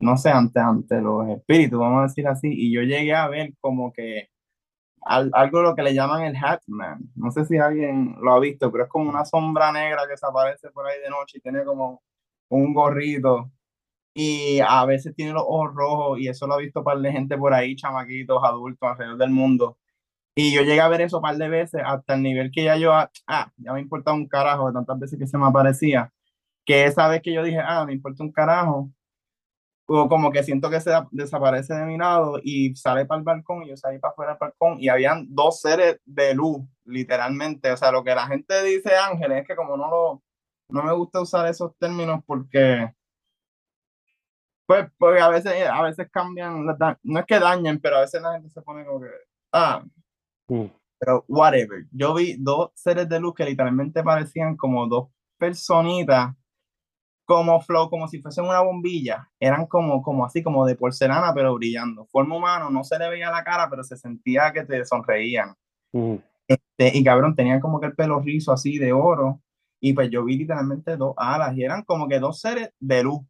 no sé, ante, ante los espíritus, vamos a decir así. Y yo llegué a ver como que al- algo lo que le llaman el Hatman. No sé si alguien lo ha visto, pero es como una sombra negra que se aparece por ahí de noche y tiene como un gorrito. Y a veces tiene los ojos rojos y eso lo ha visto un par de gente por ahí, chamaquitos, adultos, alrededor del mundo. Y yo llegué a ver eso un par de veces hasta el nivel que ya yo, ah, ah, ya me importaba un carajo de tantas veces que se me aparecía, que esa vez que yo dije, ah, me importa un carajo, o como que siento que se desaparece de mi lado y sale para el balcón y yo salí para afuera del balcón y habían dos seres de luz, literalmente. O sea, lo que la gente dice ángeles es que como no lo, no me gusta usar esos términos porque, pues, porque a veces, a veces cambian, no es que dañen, pero a veces la gente se pone como que, ah, Mm. pero whatever. Yo vi dos seres de luz que literalmente parecían como dos personitas, como flow, como si fuesen una bombilla. Eran como, como así, como de porcelana, pero brillando. Forma humano, no se le veía la cara, pero se sentía que te sonreían. Este, y cabrón, tenían como que el pelo rizo así de oro. Y pues yo vi literalmente dos alas y eran como que dos seres de luz.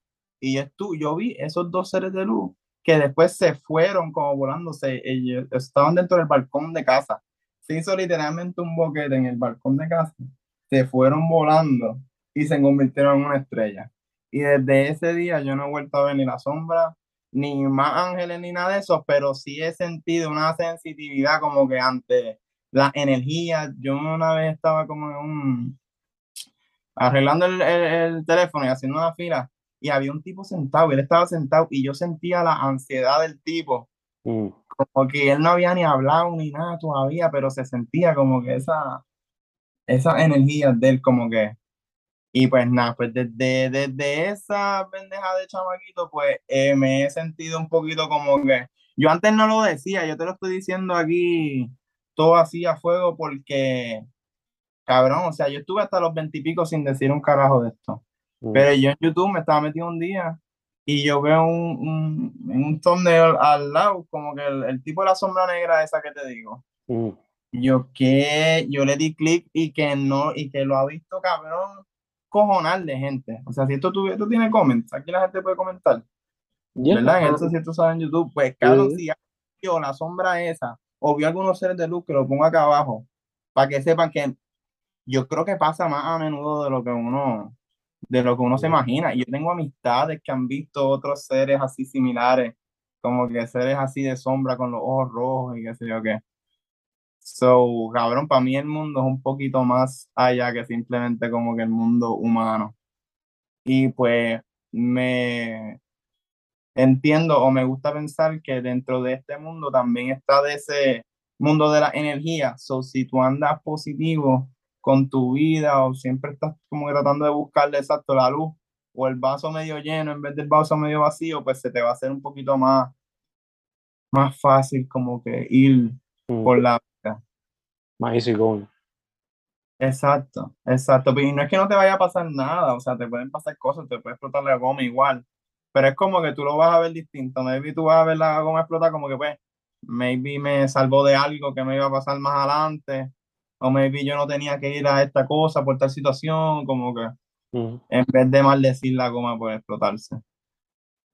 Y esto, yo vi esos dos seres de luz que después se fueron como volándose. Ellos estaban dentro del balcón de casa. Se hizo literalmente un boquete en el balcón de casa. Se fueron volando y se convirtieron en una estrella. Y desde ese día yo no he vuelto a ver ni la sombra, ni más ángeles, ni nada de eso, pero sí he sentido una sensitividad como que ante la energía. Yo una vez estaba como en un, arreglando el, el- el teléfono y haciendo una fila y había un tipo sentado, él estaba sentado y yo sentía la ansiedad del tipo, Mm. como que él no había ni hablado ni nada todavía, pero se sentía como que esa, esa energía de él como que, y pues nada, pues desde, desde esa pendeja de chamaquito, pues eh, me he sentido un poquito como que, yo antes no lo decía, yo te lo estoy diciendo aquí todo así a fuego porque, cabrón, o sea, yo estuve hasta los veintipico sin decir un carajo de esto. Mm. Pero yo en YouTube me estaba metido un día y yo veo un, un, un thumbnail al lado, como que el, el tipo de la sombra negra esa que te digo. Mm. Yo que yo le di clic y que no, y que lo ha visto cabrón cojonal de gente. O sea, si esto, tú, esto tiene comments, aquí la gente puede comentar. Ya, ¿verdad? En esto si esto sabe en YouTube, pues cabrón, si vio la sombra esa o vio algunos seres de luz que lo pongo acá abajo, para que sepan que yo creo que pasa más a menudo de lo que uno, de lo que uno se imagina. Y yo tengo amistades que han visto otros seres así similares, como que seres así de sombra con los ojos rojos y qué sé yo qué. So, cabrón, para mí el mundo es un poquito más allá que simplemente como que el mundo humano. Y pues me entiendo o me gusta pensar que dentro de este mundo también está de ese mundo de la energía. So, si tú andas positivo con tu vida o siempre estás como tratando de buscarle exacto la luz o el vaso medio lleno en vez del vaso medio vacío, pues se te va a hacer un poquito más, más fácil como que ir Mm. por la. Más easy going. Exacto, exacto. Y no es que no te vaya a pasar nada, o sea, te pueden pasar cosas, te puede explotar la goma igual, pero es como que tú lo vas a ver distinto. Maybe tú vas a ver la goma explotar como que, pues, maybe me salvó de algo que me iba a pasar más adelante, o maybe yo no tenía que ir a esta cosa por tal situación, como que en vez de maldecir la goma por explotarse.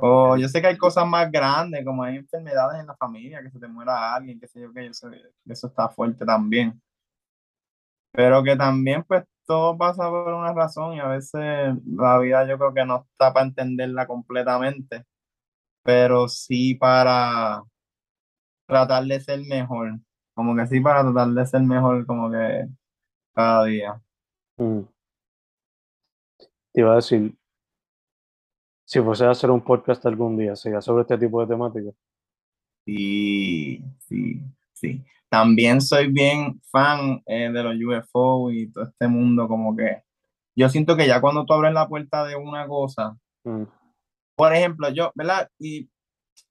O yo sé que hay cosas más grandes, como hay enfermedades en la familia, que se te muera alguien, qué sé yo, que eso, eso está fuerte también. Pero que también, pues, todo pasa por una razón y a veces la vida yo creo que no está para entenderla completamente, pero sí para tratar de ser mejor, como que sí para tratar de ser mejor como que cada día. Mm. Te iba a decir, si fuese a hacer un podcast algún día, sería sobre este tipo de temática. Sí, sí, sí. También soy bien fan eh, de los UFO y todo este mundo, como que yo siento que ya cuando tú abres la puerta de una cosa, Mm. por ejemplo, yo, ¿verdad? Y,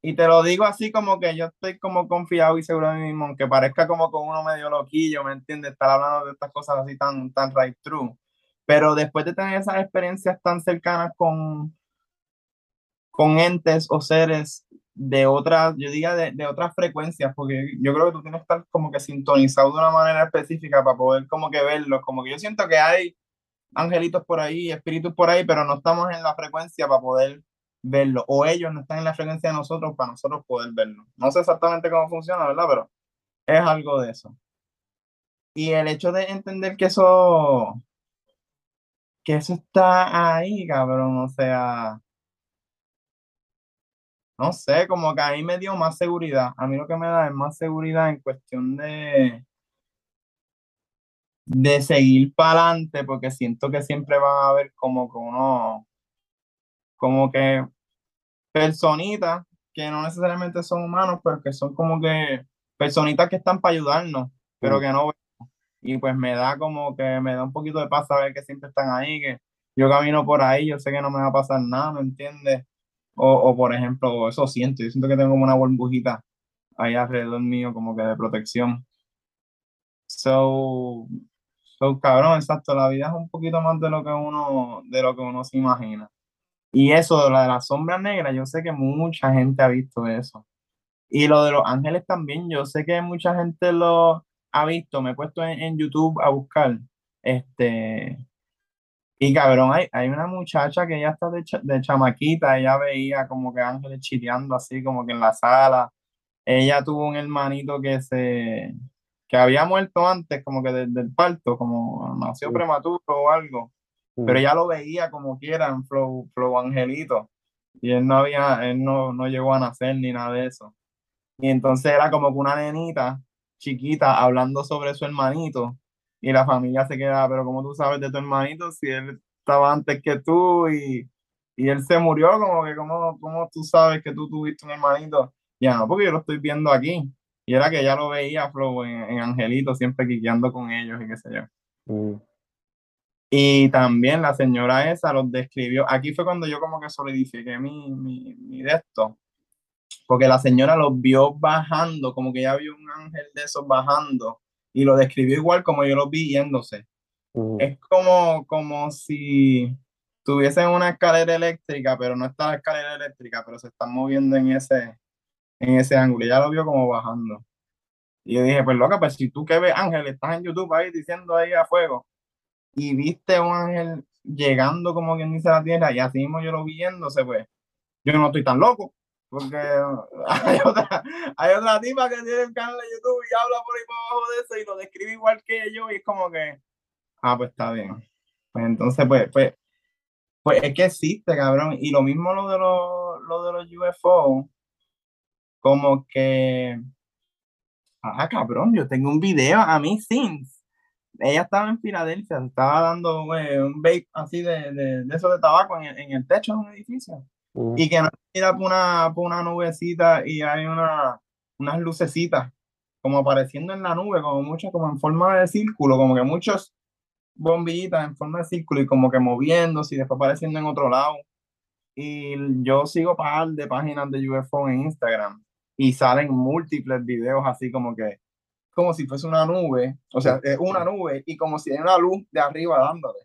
y te lo digo así como que yo estoy como confiado y seguro de mí mismo, aunque parezca como con uno medio loquillo, ¿me entiendes? Estar hablando de estas cosas así tan, tan right true. Pero después de tener esas experiencias tan cercanas con, con entes o seres de otras, yo diga de, de otras frecuencias, porque yo creo que tú tienes que estar como que sintonizado de una manera específica para poder como que verlos, como que yo siento que hay angelitos por ahí, espíritus por ahí, pero no estamos en la frecuencia para poder verlo, o ellos no están en la frecuencia de nosotros para nosotros poder verlo. No sé exactamente cómo funciona, ¿verdad? Pero es algo de eso. Y el hecho de entender que eso, que eso está ahí, cabrón, o sea, no sé, como que a mí me dio más seguridad. A mí lo que me da es más seguridad en cuestión de, de seguir para adelante, porque siento que siempre van a haber como que uno, como que personitas que no necesariamente son humanos, pero que son como que personitas que están para ayudarnos, pero que no. Y pues me da como que me da un poquito de paz saber que siempre están ahí, que yo camino por ahí, yo sé que no me va a pasar nada, ¿me entiendes? O, o por ejemplo, eso siento, yo siento que tengo como una burbujita ahí alrededor mío, como que de protección. So, so, cabrón, exacto, la vida es un poquito más de lo que uno, de lo que uno se imagina. Y eso de la de la sombra negra, yo sé que mucha gente ha visto eso. Y lo de los ángeles también, yo sé que mucha gente lo ha visto, me he puesto en, en YouTube a buscar. Este, y cabrón, hay, hay una muchacha que ya está de, cha- de chamaquita, ella veía como que ángeles chileando así, como que en la sala. Ella tuvo un hermanito que se, que había muerto antes, como que desde el parto, como nació prematuro o algo pero ella lo veía como quiera en Flow, Flow Angelito. Y él no había, él no, no llegó a nacer ni nada de eso. Y entonces era como que una nenita chiquita hablando sobre su hermanito. Y la familia se quedaba, pero ¿cómo tú sabes de tu hermanito si él estaba antes que tú y, y él se murió? Como que, ¿cómo, cómo tú sabes que tú tuviste un hermanito? Ya no, porque yo lo estoy viendo aquí. Y era que ella lo veía, Flow, en, en Angelito, siempre quiqueando con ellos y qué sé yo. Mm. Y también la señora esa los describió. Aquí fue cuando yo como que solidifiqué mi, mi, mi de esto. Porque la señora los vio bajando, como que ya vio un ángel de esos bajando. Y lo describió igual como yo los vi yéndose. Es como, como si tuviesen una escalera eléctrica, pero no está la escalera eléctrica, pero se están moviendo en ese, en ese ángulo. Y ya lo vio como bajando. Y yo dije, pues loca, pues si tú que ves Ángel, estás en YouTube ahí diciendo ahí a fuego, y viste un ángel llegando como quien dice a la tierra, y así mismo yo lo viéndose, pues yo no estoy tan loco. Porque (laughs) hay otra, hay tipa que tiene el canal de YouTube y habla por ahí por abajo de eso y lo describe igual que yo y es como que, ah, pues está bien. Pues entonces, pues, pues, pues es que existe, cabrón. Y lo mismo lo de los, lo de los UFO, como que, ah, cabrón, yo tengo un video a mí, Sims. Ella estaba en Filadelfia, estaba dando un vape así de, de, de eso de tabaco en en el techo de un edificio. Y que no mira por una, por una nubecita y hay una, unas lucecitas como apareciendo en la nube, como muchas, como en forma de círculo, como que muchos bombillitas en forma de círculo y como que moviéndose y después apareciendo en otro lado. Y yo sigo par de páginas de UFO en Instagram y salen múltiples videos así como que, como si fuese una nube, o sea, una nube y como si hay una luz de arriba dándole.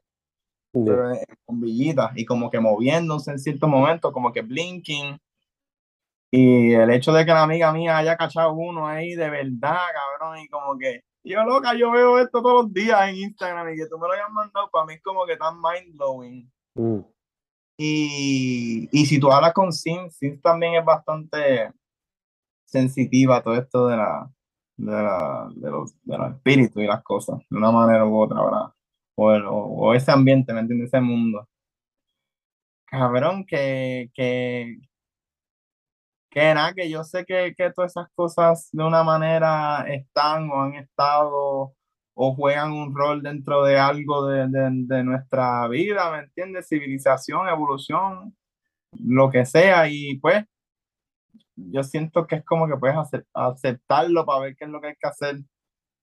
Pero en bombillitas y como que moviéndose en ciertos momentos, como que blinking. Y el hecho de que la amiga mía haya cachado uno ahí de verdad, cabrón, y como que yo loca, yo veo esto todos los días en Instagram y que tú me lo hayas mandado, para mí es como que tan mind blowing. Mm. Y, y si tú hablas con Sim, Sim también es bastante sensitiva a todo esto de la de, la, de, los, de los espíritus y las cosas, de una manera u otra, ¿verdad? O, el- o, o ese ambiente, ¿me entiendes? Ese mundo. Cabrón, que, que, que nada, que yo sé que, que todas esas cosas de una manera están o han estado o juegan un rol dentro de algo de, de, de nuestra vida, ¿me entiendes? Civilización, evolución, lo que sea, y pues yo siento que es como que puedes acep- aceptarlo para ver qué es lo que hay que hacer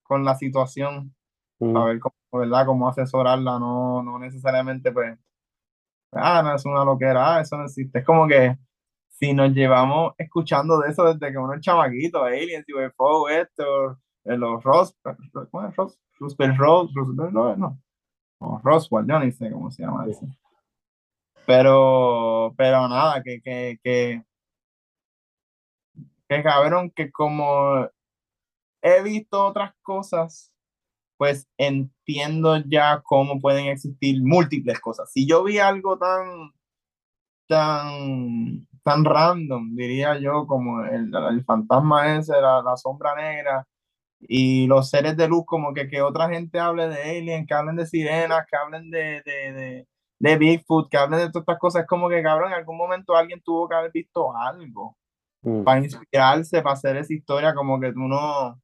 con la situación, Mm. para ver cómo, ¿verdad? cómo asesorarla, no, no necesariamente pues, ah, no es una loquera, ah, eso no existe, es como que si nos llevamos escuchando de eso desde que uno es chamaquito, aliens, UFO, esto, eh, los Ros, ¿cómo es Ros? Roosevelt Rose, Roosevelt Rose, no, o Roswell, yo ni sé cómo se llama eso. Pero, pero nada, que, que, que, que cabrón, que como he visto otras cosas, pues entiendo ya cómo pueden existir múltiples cosas. Si yo vi algo tan, tan, tan random, diría yo, como el, el fantasma ese, la, la sombra negra, y los seres de luz, como que, que otra gente hable de aliens, que hablen de sirenas, que hablen de, de, de, de Bigfoot, que hablen de todas estas cosas, es como que, cabrón, en algún momento alguien tuvo que haber visto algo Mm. para inspirarse, para hacer esa historia, como que tú no.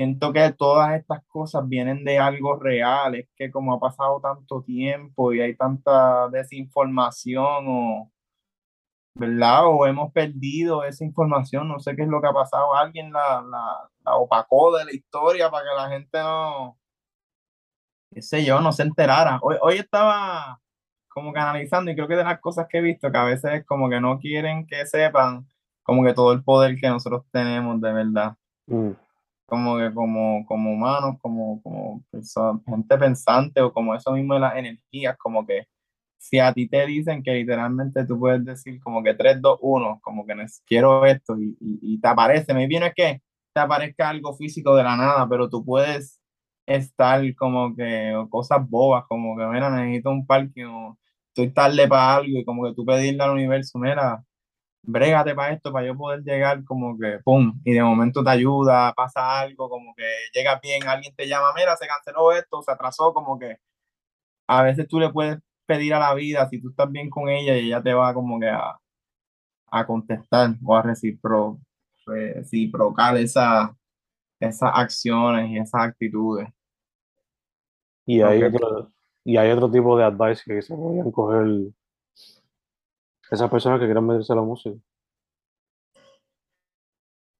Siento que todas estas cosas vienen de algo real, es que como ha pasado tanto tiempo y hay tanta desinformación o, ¿verdad? O hemos perdido esa información, no sé qué es lo que ha pasado, alguien la, la, la opacó de la historia para que la gente no, qué sé yo, no se enterara. Hoy, hoy estaba como que analizando y creo que de las cosas que he visto que a veces es como que no quieren que sepan como que todo el poder que nosotros tenemos de verdad, Mm. Como que como, como humanos, como, como gente pensante o como eso mismo de las energías, como que si a ti te dicen que literalmente tú puedes decir como que 3, 2, 1, como que quiero esto y, y, y te aparece, me viene que te aparezca algo físico de la nada, pero tú puedes estar como que cosas bobas, como que mira, necesito un parque o estoy tarde para algo y como que tú pedirle al universo, mira, brégate para esto, para yo poder llegar como que, ¡pum! Y de momento te ayuda, pasa algo, como que llega bien, alguien te llama, mira, se canceló esto, se atrasó, como que a veces tú le puedes pedir a la vida, si tú estás bien con ella y ella te va como que a, a contestar o a recipro, reciprocar esa, esas acciones y esas actitudes. Y hay otro, y hay otro tipo de advice que se podrían coger esas personas que quieran meterse a la música.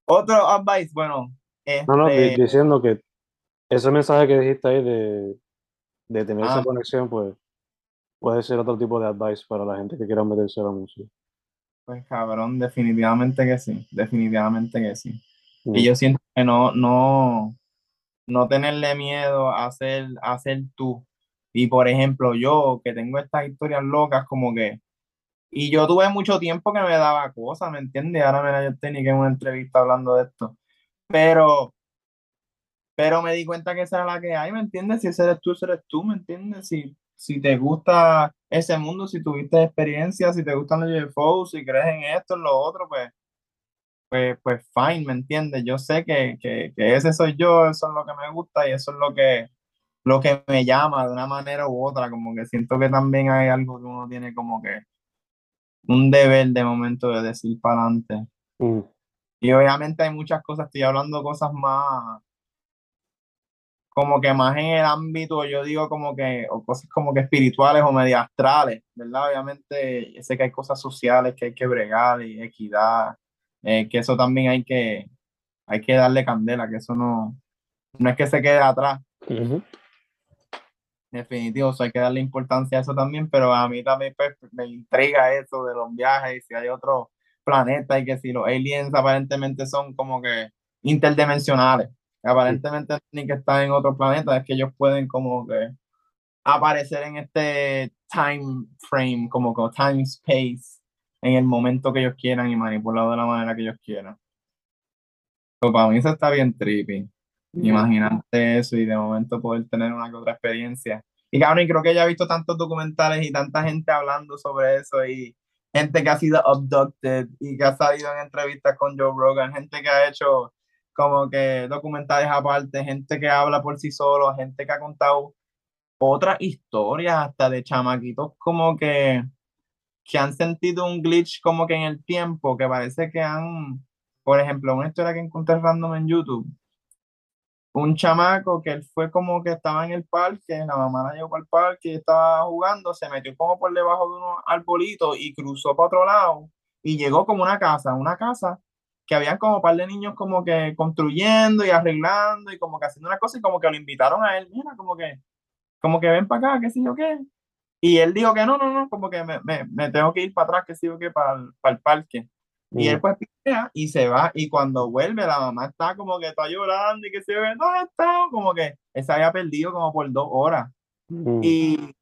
Otro advice, bueno, No, no, di- este, diciendo que ese mensaje que dijiste ahí de, de tener esa Ah. conexión, pues puede ser otro tipo de advice para la gente que quiera meterse a la música. pues cabrón, definitivamente que sí, definitivamente que sí. Mm. Y yo siento que no, no, no tenerle miedo a ser, a ser tú Y por ejemplo, yo que tengo estas historias locas, como que, y yo tuve mucho tiempo que me daba cosas, ¿me entiendes? Ahora me yo tenía que en una entrevista hablando de esto. Pero, pero me di cuenta que esa era la que hay, ¿me entiendes? Si ese eres tú, ese eres tú, ¿me entiendes? Si, si te gusta ese mundo, si tuviste experiencia, si te gustan los UFOs, si crees en esto, en lo otro, pues, pues, pues fine, ¿me entiendes? Yo sé que, que, que ese soy yo, eso es lo que me gusta y eso es lo que, lo que me llama de una manera u otra, como que siento que también hay algo que uno tiene como que un deber de momento de decir para adelante. Mm. Y obviamente hay muchas cosas, estoy hablando cosas más, como que más en el ámbito, yo digo como que, o cosas como que espirituales o medio astrales, ¿verdad? Obviamente sé que hay cosas sociales que hay que bregar y equidad, eh, que eso también hay que, hay que darle candela, que eso no, no es que se quede atrás. Ujú. Definitivo, o sea, hay que darle importancia a eso también, pero a mí también pues, me intriga eso de los viajes y si hay otro planeta y que si los aliens aparentemente son como que interdimensionales, aparentemente no tienen que estar en otro planeta, es que ellos pueden como que aparecer en este time frame, como que time space, en el momento que ellos quieran y manipularlo de la manera que ellos quieran. Pero para mí eso está bien trippy. Imagínate eso y de momento poder tener una que otra experiencia. Y cabrón, y creo que ya he visto tantos documentales y tanta gente hablando sobre eso y gente que ha sido abducted y que ha salido en entrevistas con Joe Rogan, gente que ha hecho como que documentales aparte, gente que habla por sí solo, gente que ha contado otras historias hasta de chamaquitos como que, que han sentido un glitch como que en el tiempo, que parece que han, por ejemplo, una historia que encontré random en YouTube, un chamaco que él fue como que estaba en el parque, la mamá la llevó al parque estaba jugando, se metió como por debajo de unos arbolitos y cruzó para otro lado y llegó como una casa, una casa que habían como un par de niños como que construyendo y arreglando y como que haciendo una cosa y como que lo invitaron a él, mira, como que, como que ven para acá, qué sé yo qué. Y él dijo que no, no, no, como que me, me, tengo que ir para atrás, qué sé yo qué, para para el parque. Y él pues pitea y se va y cuando vuelve la mamá está como que está llorando y que se ve, ¿dónde está? Como que él se había perdido como por dos horas. Mm. Y,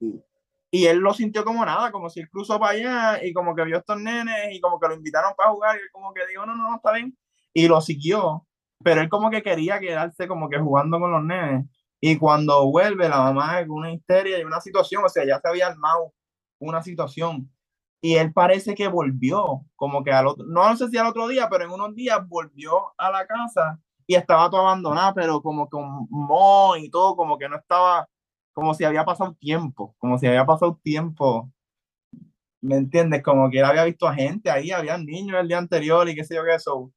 y él lo sintió como nada, como si él cruzó para allá y como que vio a estos nenes y como que lo invitaron para jugar y él como que dijo, no, no, no, está bien. Y lo siguió, pero él como que quería quedarse como que jugando con los nenes. Y cuando vuelve la mamá con una histeria y una situación, o sea, ya se había armado una situación y él parece que volvió, como que al otro, no sé si al otro día, pero en unos días volvió a la casa y estaba todo abandonado, pero como con mo y todo, como que no estaba, como si había pasado tiempo, como si había pasado tiempo, ¿me entiendes? Como que él había visto a gente ahí, había niños el día anterior y qué sé yo qué eso.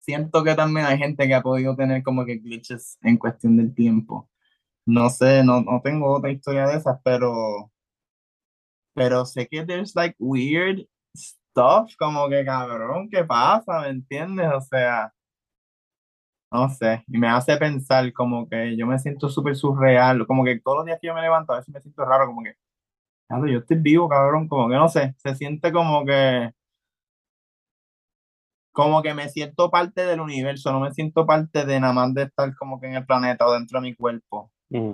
Siento que también hay gente que ha podido tener como que glitches en cuestión del tiempo. No sé, no, no tengo otra historia de esas, pero pero sé que there's like weird stuff, como que cabrón, ¿qué pasa? ¿Me entiendes? O sea, no sé, y me hace pensar como que yo me siento súper surreal, como que todos los días que yo me levanto a veces me siento raro, como que, claro, yo estoy vivo, cabrón, como que no sé, se siente como que, como que me siento parte del universo, no me siento parte de nada más de estar como que en el planeta o dentro de mi cuerpo Mm.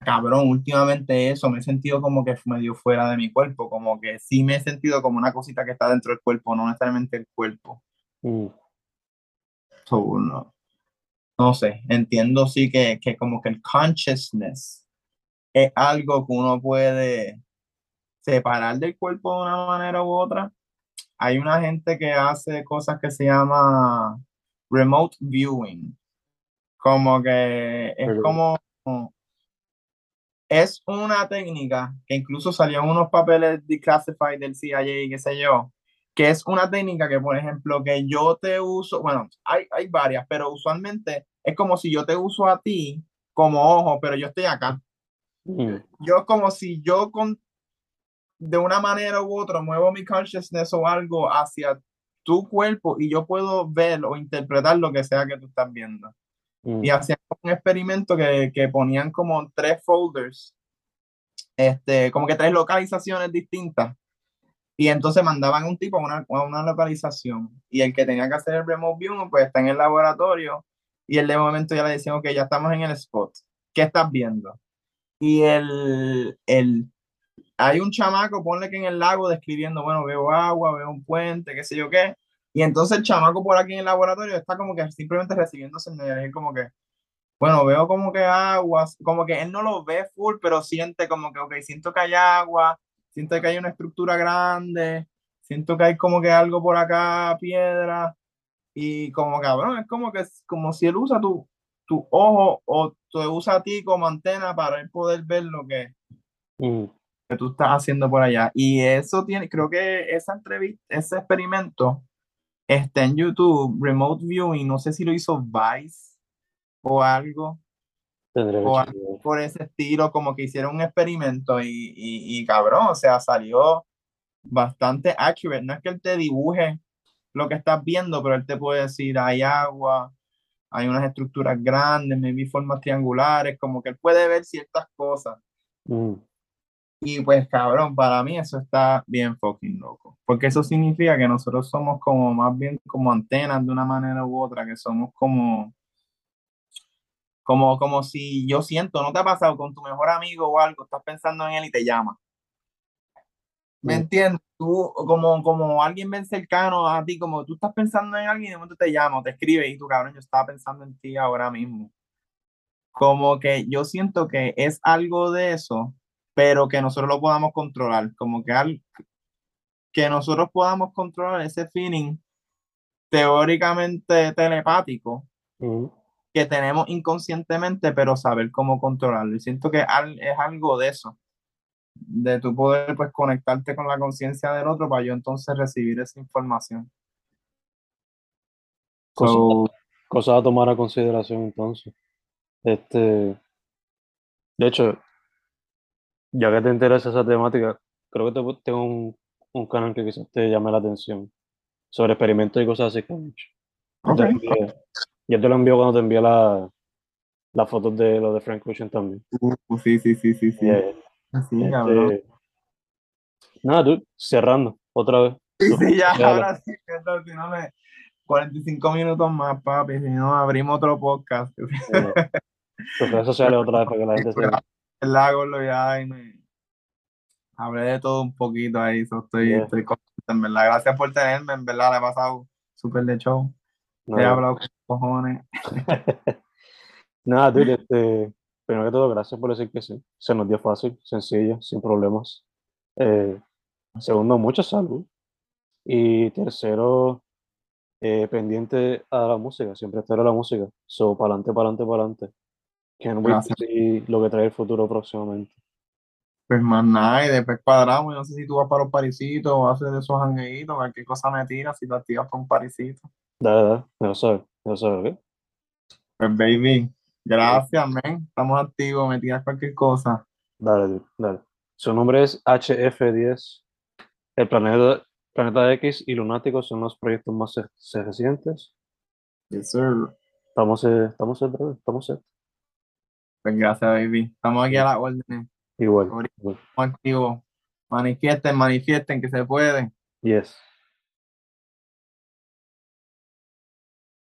Cabrón, últimamente eso, me he sentido como que medio fuera de mi cuerpo, como que sí me he sentido como una cosita que está dentro del cuerpo, no necesariamente el cuerpo. So, no, no sé, entiendo sí que, que como que el consciousness es algo que uno puede separar del cuerpo de una manera u otra. Hay una gente que hace cosas que se llama remote viewing, como que es como es una técnica que incluso salió en unos papeles declassified del CIA y qué sé yo, que es una técnica que, por ejemplo, que yo te uso, bueno, hay, hay varias, pero usualmente es como si yo te uso a ti como ojo, pero yo estoy acá. Mm. Yo es como si yo con, de una manera u otra muevo mi consciousness o algo hacia tu cuerpo y yo puedo ver o interpretar lo que sea que tú estás viendo Mm. y hacían un experimento que, que ponían como tres folders, este, como que tres localizaciones distintas. Y entonces mandaban un tipo a una, a una localización. Y el que tenía que hacer el remote view, pues está en el laboratorio. Y el de momento ya le decían, ok, ya estamos en el spot. ¿Qué estás viendo? Y el, el, hay un chamaco, ponle que en el lago describiendo, bueno, veo agua, veo un puente, qué sé yo qué. Y entonces el chamaco por aquí en el laboratorio está como que simplemente recibiendo señales, como que, bueno, veo como que agua, como que él no lo ve full, pero siente como que, ok, siento que hay agua, siento que hay una estructura grande, siento que hay como que algo por acá, piedra, y como cabrón, es como que como si él usa tu, tu ojo o te usa a ti como antena para él poder ver lo que, Mm, que tú estás haciendo por allá. Y eso tiene, creo que esa entrevista, ese experimento está en YouTube, Remote Viewing, no sé si lo hizo Vice o algo O por ese estilo, como que hicieron un experimento y, y, y cabrón, o sea, salió bastante accurate. No es que él te dibuje lo que estás viendo, pero él te puede decir, hay agua, hay unas estructuras grandes, maybe formas triangulares, como que él puede ver ciertas cosas. Mm, Y pues, cabrón, para mí eso está bien fucking loco. Porque eso significa que nosotros somos como más bien como antenas de una manera u otra, que somos como, como, como si yo siento, ¿no te ha pasado con tu mejor amigo o algo? Estás pensando en él y te llama. ¿Me Mm. entiendes? Tú, como, como alguien bien cercano a ti, como tú estás pensando en alguien y de momento te llama te escribe y tú, cabrón, yo estaba pensando en ti ahora mismo. Como que yo siento que es algo de eso, pero que nosotros lo podamos controlar, como que, al, que nosotros podamos controlar ese feeling teóricamente telepático mm. que tenemos inconscientemente, pero saber cómo controlarlo. Y siento que al- es algo de eso, de tu poder pues conectarte con la conciencia del otro para yo entonces recibir esa información. Cosas, So, cosas a tomar a consideración entonces. Este, de hecho, ya que te interesa esa temática, creo que te- tengo un, un canal que quizás te llame la atención sobre experimentos y cosas así que han hecho. Yo te lo ok. envié, yo te lo envío cuando te envíe la, las fotos de lo de Frank Ocean también. Uh, sí, sí, sí, sí, sí. Eh, Sí, cabrón. este, nada, tú, cerrando, otra vez. Sí, sí, ya, ahora sí, si no me... 45 minutos más, papi, si no abrimos otro podcast. Eh, tus redes sociales otra vez para que la (laughs) gente se... Lago lo ya y me hablé de todo un poquito ahí, so estoy, Yeah. estoy contento, en verdad. Gracias por tenerme, en verdad, le he pasado súper de show. He Nada, hablado con cojones. (laughs) nada, dude, este, primero que todo, gracias por decir que sí. Se nos dio fácil, sencillo, sin problemas. Eh, segundo, mucha salud. Y tercero, eh, pendiente a la música, siempre estar a la música. So, para adelante, para adelante, para adelante. Can't wait to see lo que trae el futuro próximamente. Pues más nada, y después cuadramos. Yo no sé si tú vas para los parisitos o haces de esos jangueitos, cualquier cosa me tiras si te activas para un parisito. Dale, dale, me lo sabes, me lo sabes, ¿ok? Pues baby, gracias, men. Estamos activos, me tiras cualquier cosa. Dale, dale. Su nombre es HF10. El planeta, planeta X y Lunático son los proyectos más recientes. Yes, sir. Estamos, eh, estamos estamos. Pues gracias, baby. Estamos aquí a las órdenes. Igual. Estamos activos. Manifiesten, manifiesten que se puede. Yes.